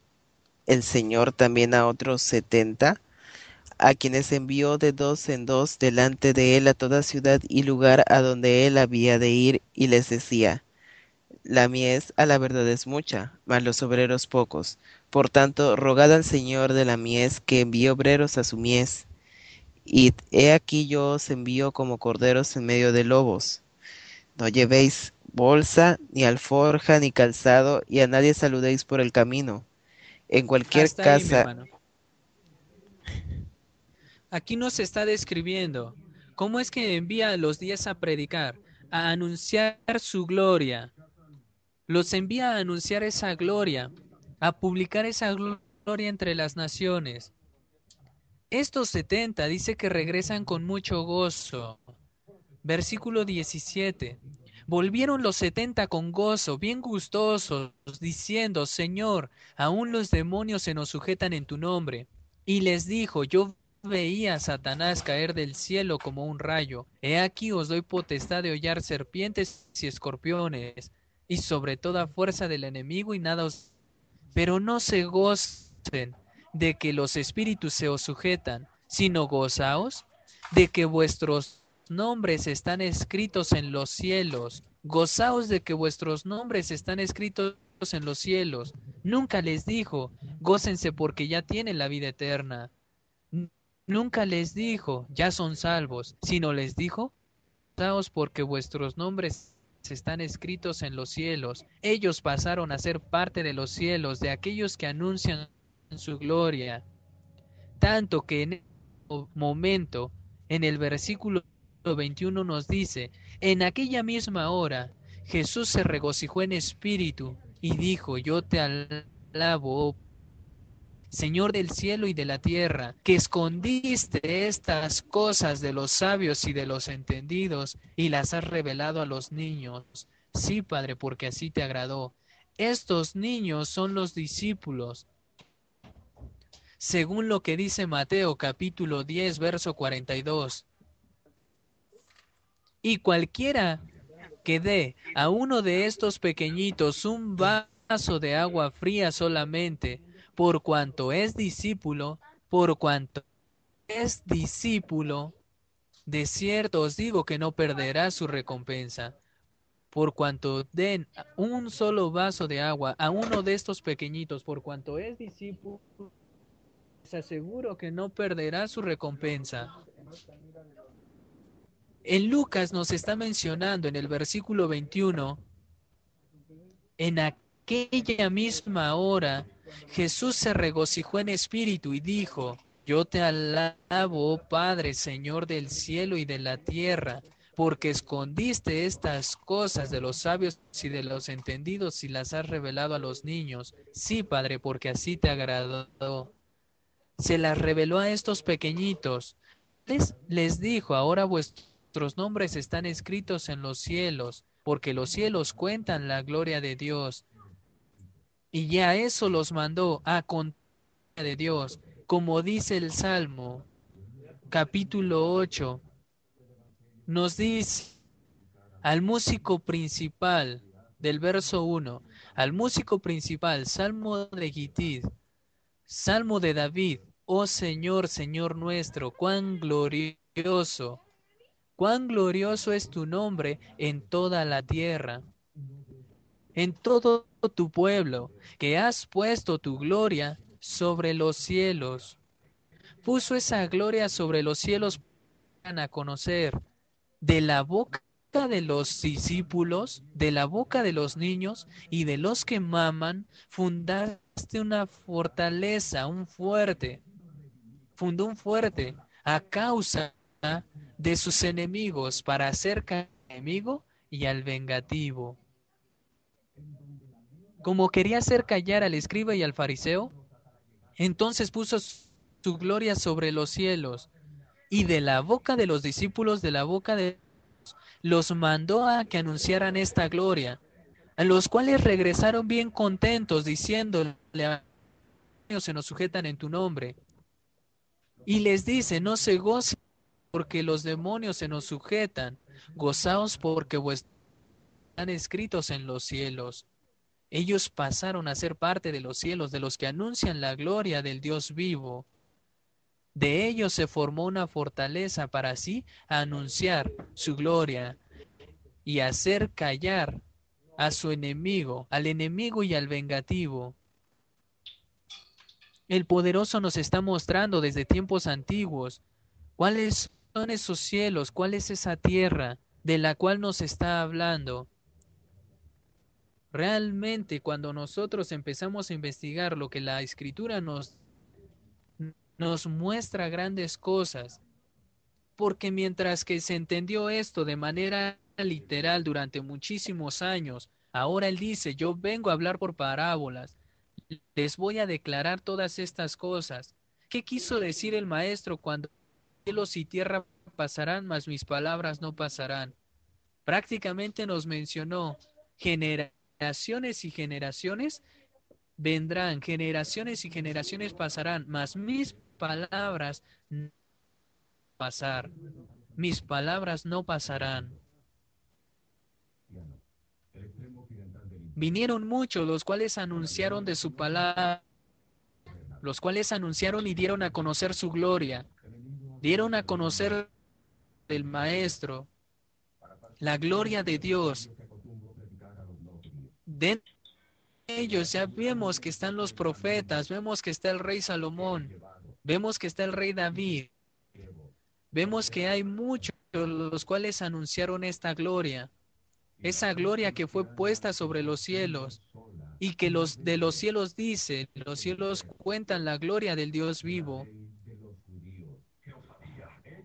el Señor también a otros setenta a quienes envió de dos en dos delante de él a toda ciudad y lugar a donde él había de ir, y les decía, La mies a la verdad es mucha, mas los obreros pocos. Por tanto, rogad al Señor de la mies que envíe obreros a su mies. Y he aquí yo os envío como corderos en medio de lobos. No llevéis bolsa, ni alforja, ni calzado, y a nadie saludéis por el camino. En cualquier casa Aquí nos está describiendo cómo es que envía a los días a predicar, a anunciar su gloria. Los envía a anunciar esa gloria, a publicar esa gloria entre las naciones. Estos setenta dice que regresan con mucho gozo. Versículo 17. Volvieron los setenta con gozo, bien gustosos, diciendo, Señor, aún los demonios se nos sujetan en tu nombre. Y les dijo, yo veía a Satanás caer del cielo como un rayo. He aquí os doy potestad de hollar serpientes y escorpiones, y sobre toda fuerza del enemigo y nada os... Pero no se gocen de que los espíritus se os sujetan, sino gozaos de que vuestros nombres están escritos en los cielos. Gozaos de que vuestros nombres están escritos en los cielos. Nunca les dijo, gócense porque ya tienen la vida eterna. Nunca les dijo, ya son salvos, sino les dijo, daos porque vuestros nombres están escritos en los cielos. Ellos pasaron a ser parte de los cielos, de aquellos que anuncian su gloria. Tanto que en el momento, en el versículo 21 nos dice, en aquella misma hora, Jesús se regocijó en espíritu y dijo, yo te alabo, oh Señor del cielo y de la tierra, que escondiste estas cosas de los sabios y de los entendidos y las has revelado a los niños. Sí, Padre, porque así te agradó. estos niños son los discípulos. Según lo que dice Mateo capítulo 10, verso 42. Y cualquiera que dé a uno de estos pequeñitos un vaso de agua fría solamente, por cuanto es discípulo, por cuanto es discípulo, de cierto os digo que no perderá su recompensa. Por cuanto den un solo vaso de agua a uno de estos pequeñitos, por cuanto es discípulo, les aseguro que no perderá su recompensa. En Lucas nos está mencionando en el versículo 21, en aquella misma hora Jesús se regocijó en espíritu y dijo, yo te alabo, Padre, Señor del cielo y de la tierra, porque escondiste estas cosas de los sabios y de los entendidos y las has revelado a los niños. Sí, Padre, porque así te agradó. Se las reveló a estos pequeñitos. Les, les dijo, ahora vuestro Nuestros nombres están escritos en los cielos, porque los cielos cuentan la gloria de Dios. Y ya eso los mandó a contar de Dios, como dice el Salmo, capítulo 8. Nos dice al músico principal del verso 1, al músico principal, Salmo de Gitid, Salmo de David, oh Señor, Señor nuestro, cuán glorioso Cuán glorioso es tu nombre en toda la tierra, en todo tu pueblo, que has puesto tu gloria sobre los cielos. Puso esa gloria sobre los cielos para conocer de la boca de los discípulos, de la boca de los niños y de los que maman, fundaste una fortaleza, un fuerte, fundó un fuerte a causa de sus enemigos para hacer enemigo y al vengativo. Como quería hacer callar al escriba y al fariseo, entonces puso su gloria sobre los cielos y de la boca de los discípulos, de la boca de los mandó a que anunciaran esta gloria, a los cuales regresaron bien contentos diciéndole se nos sujetan en tu nombre. Y les dice, no se gocen porque los demonios se nos sujetan. Gozaos porque vuestros están escritos en los cielos. Ellos pasaron a ser parte de los cielos, de los que anuncian la gloria del Dios vivo. De ellos se formó una fortaleza para así anunciar su gloria y hacer callar a su enemigo, al enemigo y al vengativo. El poderoso nos está mostrando desde tiempos antiguos cuáles son esos cielos? ¿Cuál es esa tierra de la cual nos está hablando? Realmente cuando nosotros empezamos a investigar lo que la escritura nos, nos muestra grandes cosas, porque mientras que se entendió esto de manera literal durante muchísimos años, ahora él dice, yo vengo a hablar por parábolas, les voy a declarar todas estas cosas. ¿Qué quiso decir el maestro cuando cielos y tierra pasarán, mas mis palabras no pasarán. Prácticamente nos mencionó generaciones y generaciones vendrán, generaciones y generaciones pasarán, mas mis palabras no pasar. Mis palabras no pasarán. Vinieron muchos, los cuales anunciaron de su palabra, los cuales anunciaron y dieron a conocer su gloria dieron a conocer el Maestro, la gloria de Dios. De ellos ya vemos que están los profetas, vemos que está el rey Salomón, vemos que está el rey David, vemos que hay muchos los cuales anunciaron esta gloria, esa gloria que fue puesta sobre los cielos y que los de los cielos dice, los cielos cuentan la gloria del Dios vivo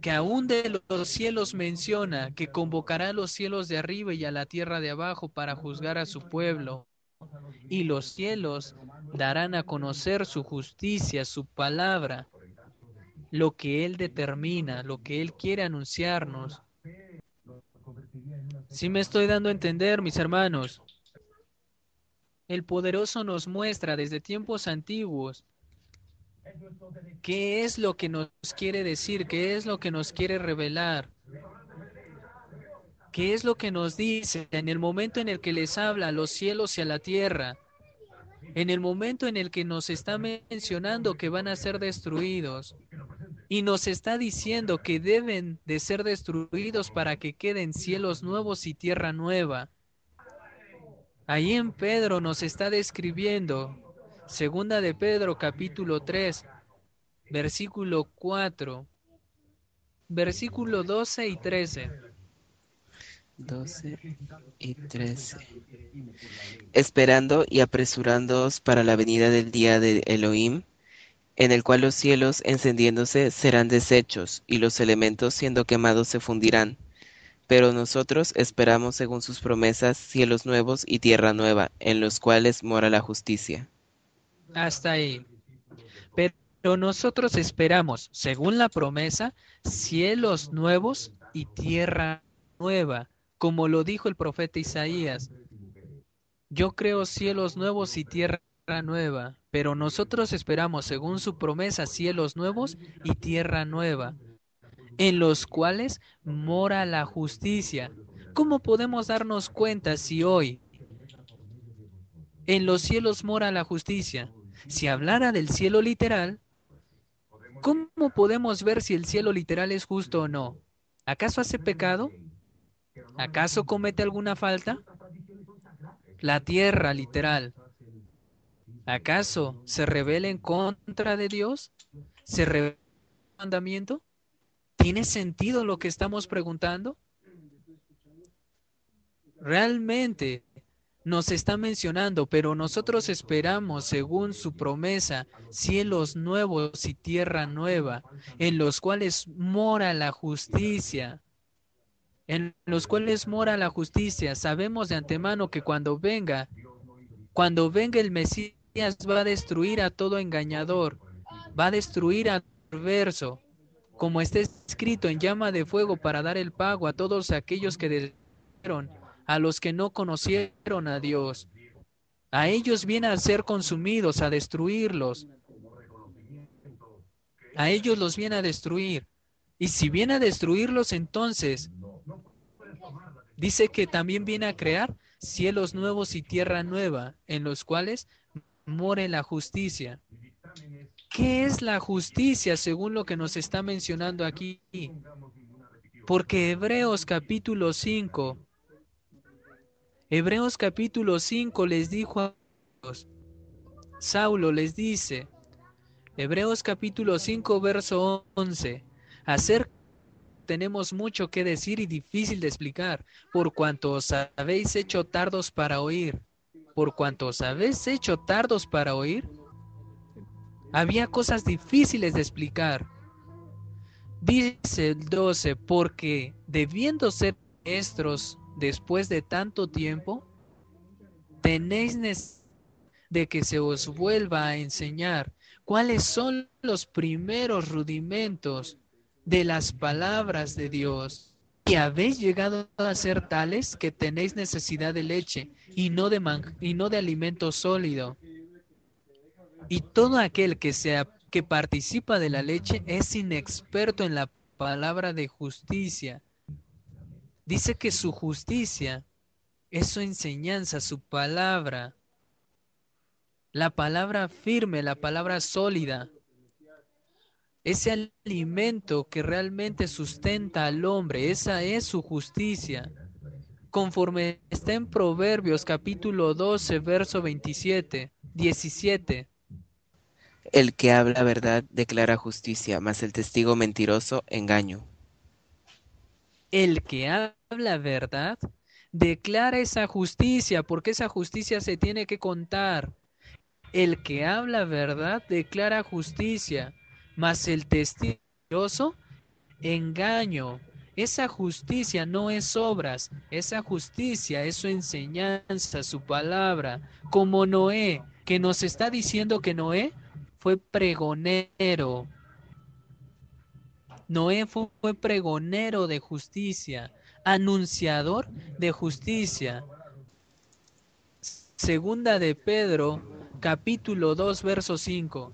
que aún de los cielos menciona que convocará a los cielos de arriba y a la tierra de abajo para juzgar a su pueblo. Y los cielos darán a conocer su justicia, su palabra, lo que Él determina, lo que Él quiere anunciarnos. Si me estoy dando a entender, mis hermanos. el poderoso nos muestra desde tiempos antiguos qué es lo que nos quiere decir, qué es lo que nos quiere revelar. ¿Qué es lo que nos dice en el momento en el que les habla a los cielos y a la tierra? En el momento en el que nos está mencionando que van a ser destruidos y nos está diciendo que deben de ser destruidos para que queden cielos nuevos y tierra nueva. Ahí en Pedro nos está describiendo, segunda de Pedro capítulo 3, versículo 4, versículo 12 y 13. 12 y 13. Esperando y apresurándoos para la venida del día de Elohim, en el cual los cielos encendiéndose serán deshechos, y los elementos siendo quemados se fundirán. Pero nosotros esperamos según sus promesas cielos nuevos y tierra nueva, en los cuales mora la justicia. Hasta ahí. Pero nosotros esperamos, según la promesa, cielos nuevos y tierra nueva como lo dijo el profeta Isaías. Yo creo cielos nuevos y tierra nueva, pero nosotros esperamos, según su promesa, cielos nuevos y tierra nueva, en los cuales mora la justicia. ¿Cómo podemos darnos cuenta si hoy en los cielos mora la justicia? Si hablara del cielo literal, ¿cómo podemos ver si el cielo literal es justo o no? ¿Acaso hace pecado? ¿Acaso comete alguna falta? La tierra, literal. ¿Acaso se revela en contra de Dios? ¿Se revela el mandamiento? ¿Tiene sentido lo que estamos preguntando? Realmente nos está mencionando, pero nosotros esperamos, según su promesa, cielos nuevos y tierra nueva, en los cuales mora la justicia en los cuales mora la justicia. Sabemos de antemano que cuando venga, cuando venga el Mesías va a destruir a todo engañador, va a destruir a perverso, como está escrito en llama de fuego para dar el pago a todos aquellos que destruyeron, a los que no conocieron a Dios. A ellos viene a ser consumidos, a destruirlos. A ellos los viene a destruir. Y si viene a destruirlos, entonces Dice que también viene a crear cielos nuevos y tierra nueva, en los cuales more la justicia. ¿Qué es la justicia según lo que nos está mencionando aquí? Porque Hebreos capítulo 5, Hebreos capítulo 5 les dijo a Saulo les dice, Hebreos capítulo 5 verso 11, acerca tenemos mucho que decir y difícil de explicar, por cuanto os habéis hecho tardos para oír. Por cuanto os habéis hecho tardos para oír, había cosas difíciles de explicar. Dice el 12, porque debiendo ser maestros después de tanto tiempo, tenéis de que se os vuelva a enseñar cuáles son los primeros rudimentos de las palabras de Dios. Y habéis llegado a ser tales que tenéis necesidad de leche y no de, y no de alimento sólido. Y todo aquel que, sea, que participa de la leche es inexperto en la palabra de justicia. Dice que su justicia es su enseñanza, su palabra. La palabra firme, la palabra sólida ese alimento que realmente sustenta al hombre, esa es su justicia. Conforme está en Proverbios capítulo 12, verso 27, 17. El que habla verdad declara justicia, mas el testigo mentiroso engaño. El que habla verdad declara esa justicia, porque esa justicia se tiene que contar. El que habla verdad declara justicia mas el testimoso engaño. Esa justicia no es obras, esa justicia es su enseñanza, su palabra, como Noé, que nos está diciendo que Noé fue pregonero. Noé fue, fue pregonero de justicia, anunciador de justicia. segunda de Pedro, capítulo 2, verso 5.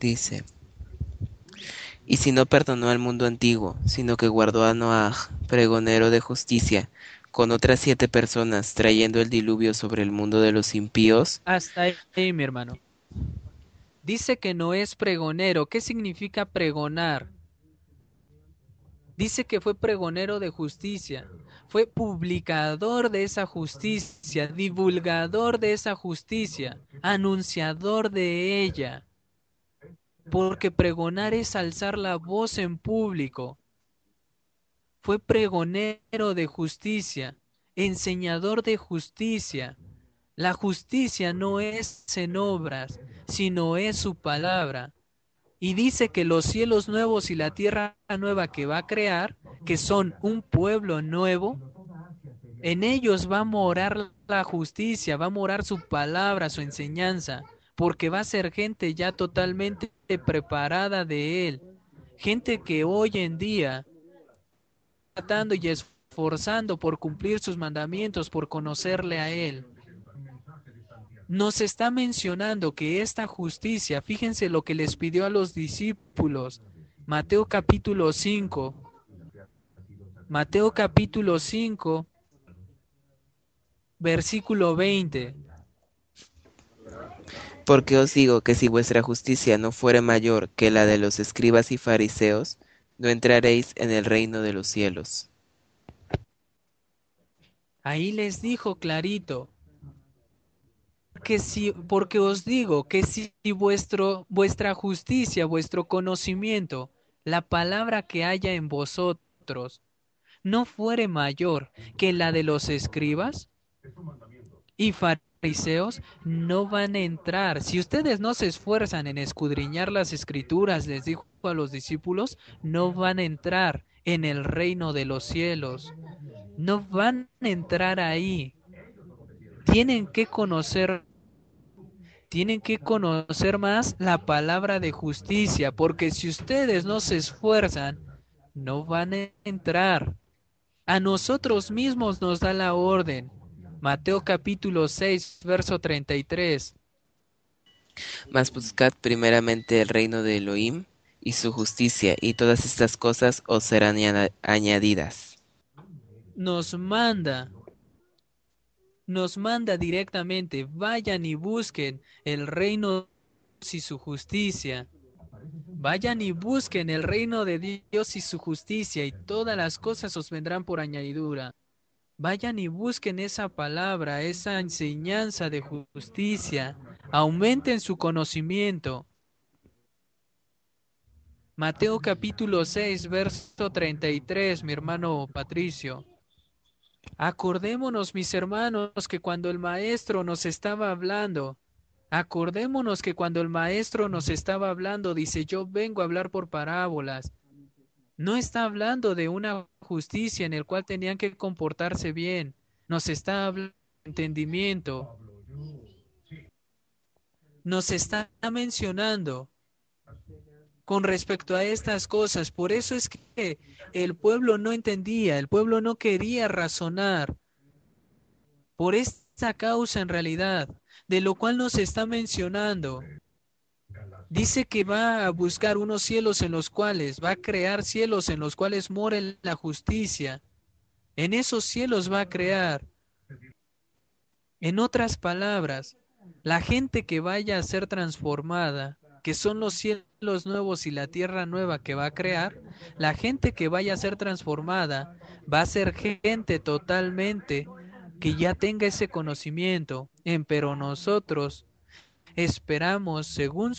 Dice, y si no perdonó al mundo antiguo, sino que guardó a Noah, pregonero de justicia, con otras siete personas, trayendo el diluvio sobre el mundo de los impíos. Hasta ahí, mi hermano. Dice que no es pregonero. ¿Qué significa pregonar? Dice que fue pregonero de justicia, fue publicador de esa justicia, divulgador de esa justicia, anunciador de ella. Porque pregonar es alzar la voz en público. Fue pregonero de justicia, enseñador de justicia. La justicia no es en obras, sino es su palabra. Y dice que los cielos nuevos y la tierra nueva que va a crear, que son un pueblo nuevo, en ellos va a morar la justicia, va a morar su palabra, su enseñanza, porque va a ser gente ya totalmente preparada de Él. Gente que hoy en día tratando y esforzando por cumplir sus mandamientos, por conocerle a Él nos está mencionando que esta justicia, fíjense lo que les pidió a los discípulos, Mateo capítulo 5, Mateo capítulo 5, versículo 20. Porque os digo que si vuestra justicia no fuere mayor que la de los escribas y fariseos, no entraréis en el reino de los cielos. Ahí les dijo clarito, si, porque os digo que si vuestro, vuestra justicia, vuestro conocimiento, la palabra que haya en vosotros, no fuere mayor que la de los escribas y fariseos, no van a entrar. Si ustedes no se esfuerzan en escudriñar las escrituras, les dijo a los discípulos, no van a entrar en el reino de los cielos. No van a entrar ahí tienen que conocer tienen que conocer más la palabra de justicia, porque si ustedes no se esfuerzan, no van a entrar. A nosotros mismos nos da la orden. Mateo capítulo 6, verso 33. Mas buscad primeramente el reino de Elohim y su justicia, y todas estas cosas os serán añadidas. Nos manda nos manda directamente, vayan y busquen el reino y su justicia. Vayan y busquen el reino de Dios y su justicia y todas las cosas os vendrán por añadidura. Vayan y busquen esa palabra, esa enseñanza de justicia. Aumenten su conocimiento. Mateo capítulo 6, verso 33, mi hermano Patricio. Acordémonos, mis hermanos, que cuando el maestro nos estaba hablando, acordémonos que cuando el maestro nos estaba hablando, dice, yo vengo a hablar por parábolas. No está hablando de una justicia en el cual tenían que comportarse bien. Nos está hablando de entendimiento. Nos está mencionando con respecto a estas cosas. Por eso es que el pueblo no entendía, el pueblo no quería razonar. Por esta causa en realidad, de lo cual nos está mencionando. Dice que va a buscar unos cielos en los cuales, va a crear cielos en los cuales more la justicia. En esos cielos va a crear. En otras palabras, la gente que vaya a ser transformada que son los cielos nuevos y la tierra nueva que va a crear, la gente que vaya a ser transformada va a ser gente totalmente que ya tenga ese conocimiento, en, pero nosotros esperamos según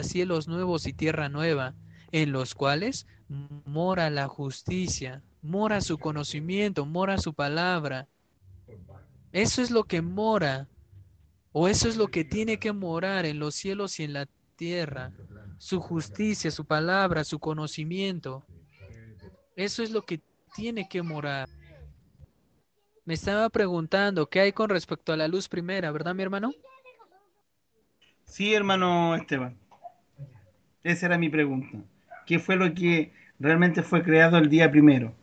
cielos nuevos y tierra nueva, en los cuales mora la justicia, mora su conocimiento, mora su palabra. Eso es lo que mora, o eso es lo que tiene que morar en los cielos y en la tierra, su justicia, su palabra, su conocimiento. Eso es lo que tiene que morar. Me estaba preguntando qué hay con respecto a la luz primera, ¿verdad, mi hermano? Sí, hermano Esteban. Esa era mi pregunta. ¿Qué fue lo que realmente fue creado el día primero?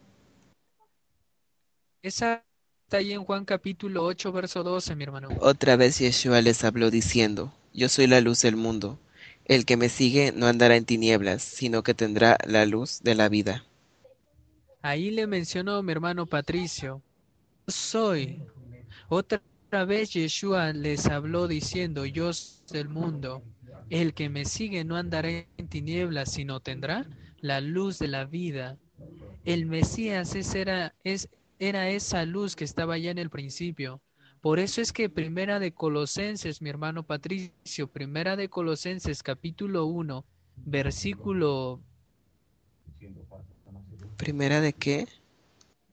Exacto. está ahí en Juan capítulo 8, verso 12, mi hermano. Otra vez Yeshua les habló diciendo, Yo soy la luz del mundo. El que me sigue no andará en tinieblas, sino que tendrá la luz de la vida. Ahí le mencionó mi hermano Patricio. Soy. Otra vez Yeshua les habló diciendo, Yo soy el mundo. El que me sigue no andará en tinieblas, sino tendrá la luz de la vida. El Mesías es, era, era esa luz que estaba ya en el principio. Por eso es que Primera de Colosenses, mi hermano Patricio, Primera de Colosenses capítulo 1, versículo... ¿Primera de qué?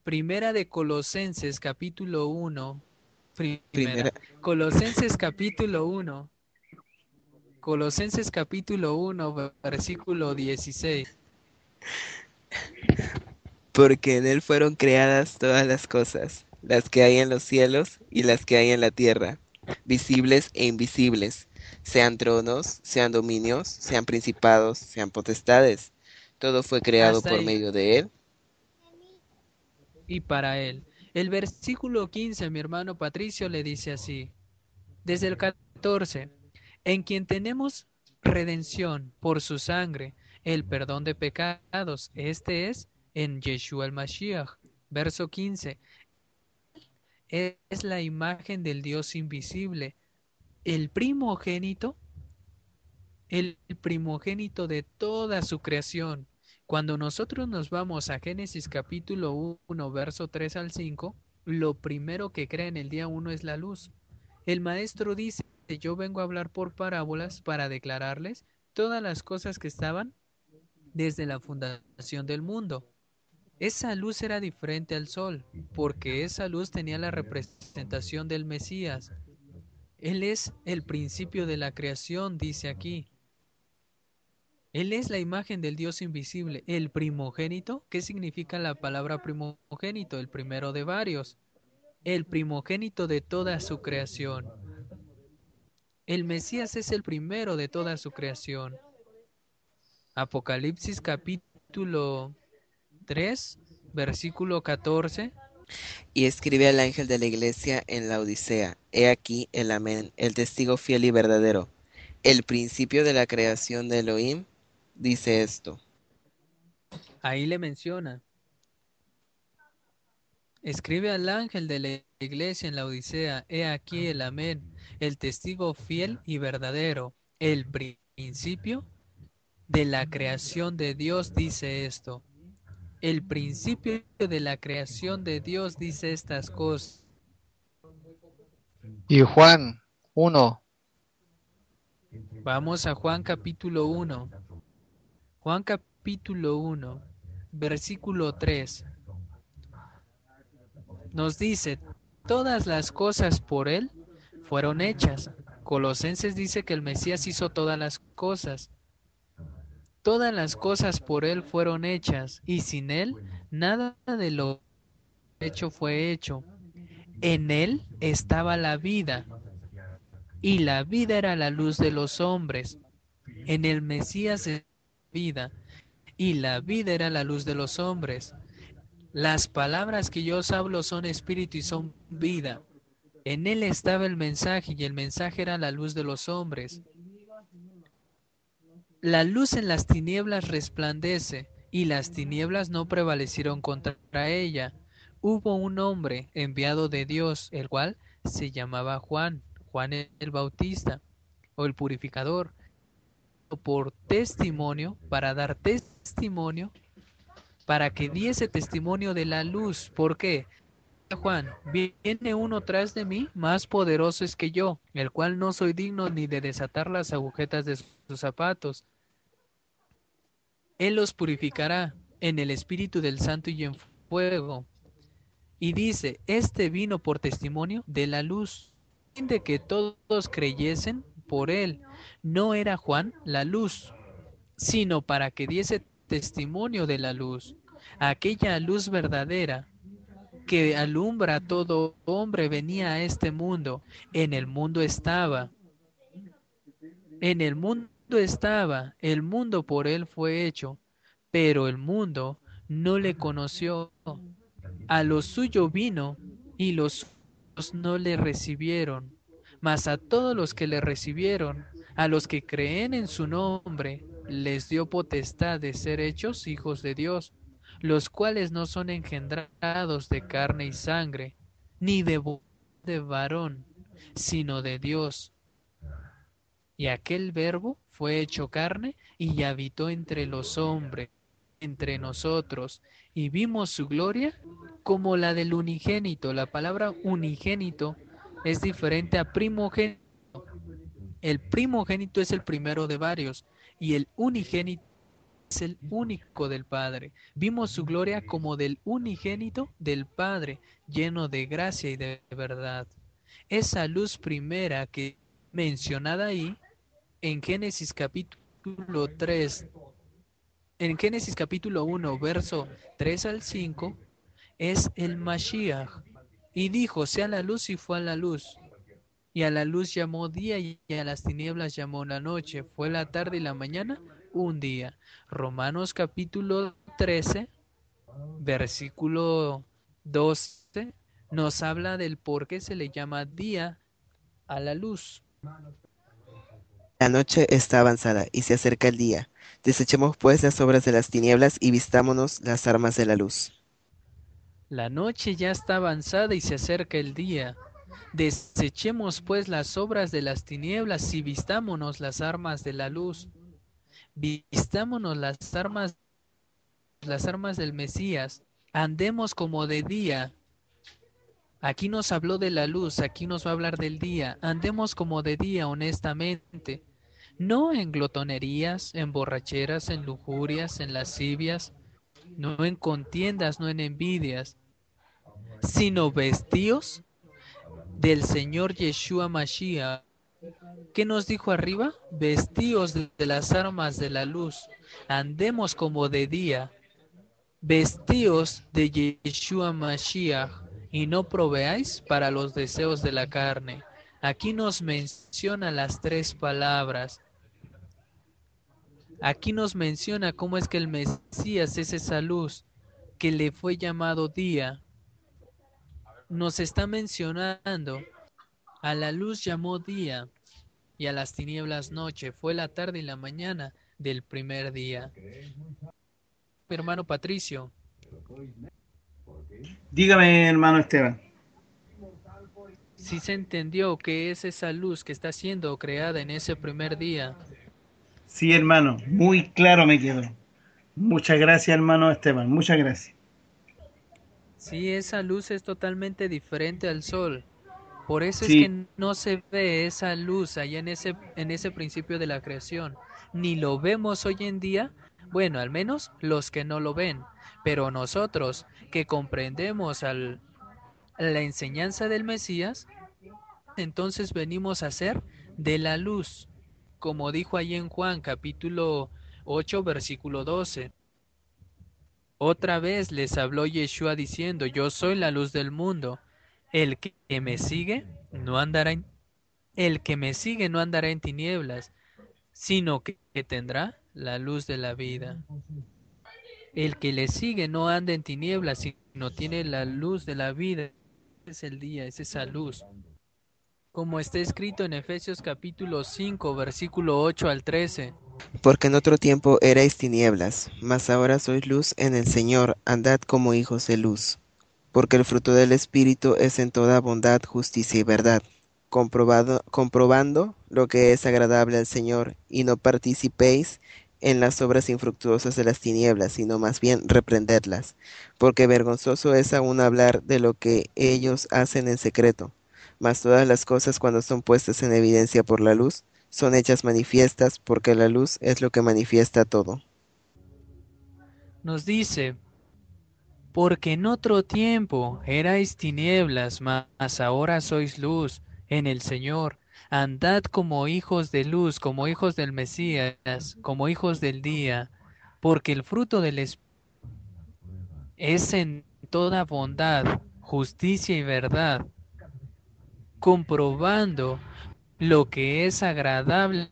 Primera de Colosenses capítulo 1. Primera. Primera. Colosenses capítulo 1. Colosenses capítulo 1, versículo 16. Porque en él fueron creadas todas las cosas, las que hay en los cielos y las que hay en la tierra, visibles e invisibles, sean tronos, sean dominios, sean principados, sean potestades. Todo fue creado por medio de él y para él. El versículo 15, mi hermano Patricio le dice así, desde el 14, en quien tenemos redención por su sangre, el perdón de pecados. Este es en Yeshua el Mashiach. Verso 15, es la imagen del Dios invisible, el primogénito, el primogénito de toda su creación. Cuando nosotros nos vamos a Génesis capítulo 1, verso 3 al 5, lo primero que crea en el día 1 es la luz. El maestro dice, yo vengo a hablar por parábolas para declararles todas las cosas que estaban desde la fundación del mundo. Esa luz era diferente al sol, porque esa luz tenía la representación del Mesías. Él es el principio de la creación, dice aquí. Él es la imagen del Dios invisible, el primogénito. ¿Qué significa la palabra primogénito? El primero de varios. El primogénito de toda su creación. El Mesías es el primero de toda su creación. Apocalipsis capítulo 3, versículo 14. y escribe al ángel de la iglesia en la Odisea, He aquí el amén, el testigo fiel y verdadero, el principio de la creación de Elohim, dice esto. Ahí le menciona. Escribe al ángel de la iglesia en la Odisea, he aquí el amén, el testigo fiel y verdadero, el principio de la creación de Dios dice esto. El principio de la creación de Dios dice estas cosas. Y Juan 1, Vamos a Juan capítulo 1. Juan capítulo 1, versículo 3. Nos dice, todas las cosas por Él fueron hechas. Colosenses dice que el Mesías hizo todas las cosas. Todas las cosas por Él fueron hechas y sin Él nada de lo hecho fue hecho. En Él estaba la vida y la vida era la luz de los hombres. En el Mesías es vida y la vida era la luz de los hombres. Las palabras que yo os hablo son espíritu y son vida. En él estaba el mensaje y el mensaje era la luz de los hombres. La luz en las tinieblas resplandece y las tinieblas no prevalecieron contra ella. Hubo un hombre enviado de Dios, el cual se llamaba Juan, Juan el Bautista o el purificador, por testimonio, para dar testimonio, para que diese testimonio de la luz. ¿Por qué? Juan, viene uno tras de mí más poderoso es que yo, el cual no soy digno ni de desatar las agujetas de sus zapatos. Él los purificará en el espíritu del santo y en fuego. Y dice, este vino por testimonio de la luz, de que todos creyesen por él. No era Juan la luz, sino para que diese testimonio de la luz, aquella luz verdadera que alumbra a todo hombre venía a este mundo. En el mundo estaba. En el mundo estaba. El mundo por él fue hecho. Pero el mundo no le conoció. A lo suyo vino y los no le recibieron, mas a todos los que le recibieron, a los que creen en su nombre, les dio potestad de ser hechos hijos de Dios, los cuales no son engendrados de carne y sangre, ni de, de varón, sino de Dios. Y aquel verbo fue hecho carne y habitó entre los hombres, entre nosotros, y vimos su gloria como la del unigénito. La palabra unigénito es diferente a primogénito. El primogénito es el primero de varios y el unigénito es el único del Padre. Vimos su gloria como del unigénito del Padre, lleno de gracia y de verdad. Esa luz primera que mencionada ahí en Génesis capítulo 3, en Génesis capítulo 1, verso 3 al 5, es el Mashiach. Y dijo, sea la luz y fue a la luz. Y a la luz llamó día y a las tinieblas llamó la noche. Fue la tarde y la mañana un día. Romanos capítulo 13, versículo 12, nos habla del por qué se le llama día a la luz. La noche está avanzada y se acerca el día. Desechemos pues las obras de las tinieblas y vistámonos las armas de la luz. La noche ya está avanzada y se acerca el día. Desechemos pues las obras de las tinieblas y vistámonos las armas de la luz. Vistámonos las armas las armas del Mesías. Andemos como de día. Aquí nos habló de la luz, aquí nos va a hablar del día. Andemos como de día honestamente no en glotonerías, en borracheras, en lujurias, en lascivias, no en contiendas, no en envidias, sino vestidos del Señor Yeshua Mashiach. ¿Qué nos dijo arriba? Vestidos de las armas de la luz, andemos como de día, vestidos de Yeshua Mashiach, y no proveáis para los deseos de la carne. Aquí nos menciona las tres palabras, Aquí nos menciona cómo es que el Mesías es esa luz que le fue llamado día. Nos está mencionando, a la luz llamó día y a las tinieblas noche. Fue la tarde y la mañana del primer día. Hermano Patricio. Dígame, hermano Esteban. Si se entendió que es esa luz que está siendo creada en ese primer día. Sí, hermano, muy claro me quedó. Muchas gracias, hermano Esteban, muchas gracias. Sí, esa luz es totalmente diferente al sol. Por eso es que no se ve esa luz allá en ese, en ese principio de la creación. Ni lo vemos hoy en día, bueno, al menos los que no lo ven. Pero nosotros que comprendemos al, la enseñanza del Mesías, entonces venimos a ser de la luz como dijo ahí en Juan capítulo 8 versículo 12. Otra vez les habló Yeshua diciendo, yo soy la luz del mundo. El que me sigue no andará en, el que me sigue no andará en tinieblas, sino que, que tendrá la luz de la vida. El que le sigue no anda en tinieblas, sino tiene la luz de la vida. Es el día, es esa luz como está escrito en Efesios capítulo 5, versículo 8 al 13. Porque en otro tiempo erais tinieblas, mas ahora sois luz en el Señor, andad como hijos de luz. Porque el fruto del Espíritu es en toda bondad, justicia y verdad, comprobado, comprobando lo que es agradable al Señor, y no participéis en las obras infructuosas de las tinieblas, sino más bien reprendedlas, porque vergonzoso es aún hablar de lo que ellos hacen en secreto mas todas las cosas cuando son puestas en evidencia por la luz, son hechas manifiestas porque la luz es lo que manifiesta todo. Nos dice, porque en otro tiempo erais tinieblas, mas ahora sois luz en el Señor. Andad como hijos de luz, como hijos del Mesías, como hijos del día, porque el fruto del Espíritu es en toda bondad, justicia y verdad, comprobando lo que es agradable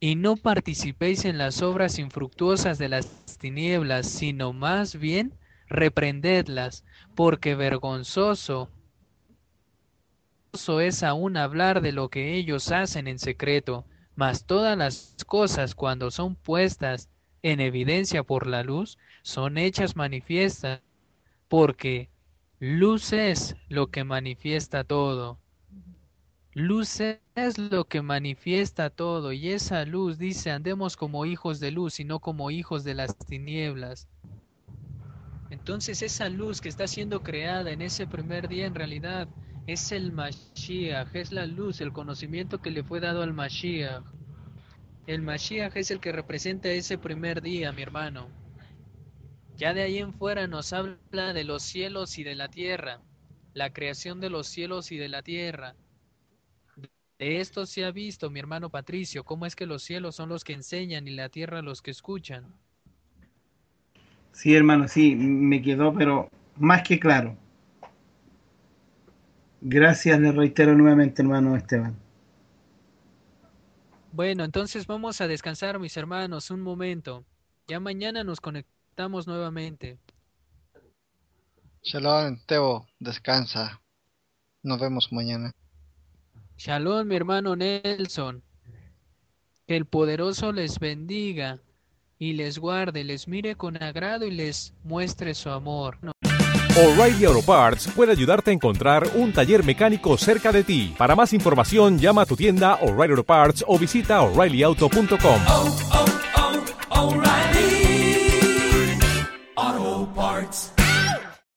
y no participéis en las obras infructuosas de las tinieblas, sino más bien reprendedlas, porque vergonzoso es aún hablar de lo que ellos hacen en secreto, mas todas las cosas cuando son puestas en evidencia por la luz, son hechas manifiestas, porque luz es lo que manifiesta todo. Luz es lo que manifiesta todo, y esa luz dice, andemos como hijos de luz y no como hijos de las tinieblas. Entonces esa luz que está siendo creada en ese primer día en realidad es el Mashiach, es la luz, el conocimiento que le fue dado al Mashiach. El Mashiach es el que representa ese primer día, mi hermano. Ya de ahí en fuera nos habla de los cielos y de la tierra, la creación de los cielos y de la tierra. De esto se ha visto, mi hermano Patricio, cómo es que los cielos son los que enseñan y la tierra los que escuchan. Sí, hermano, sí, me quedó, pero más que claro. Gracias, le reitero nuevamente, hermano Esteban. Bueno, entonces vamos a descansar, mis hermanos, un momento. Ya mañana nos conectamos nuevamente. Shalom, Teo, descansa. Nos vemos mañana. Shalom, mi hermano Nelson. Que el poderoso les bendiga y les guarde, les mire con agrado y les muestre su amor. O'Reilly Auto Parts puede ayudarte a encontrar un taller mecánico cerca de ti. Para más información, llama a tu tienda O'Reilly Auto Parts o visita oreillyauto.com. oh, oh,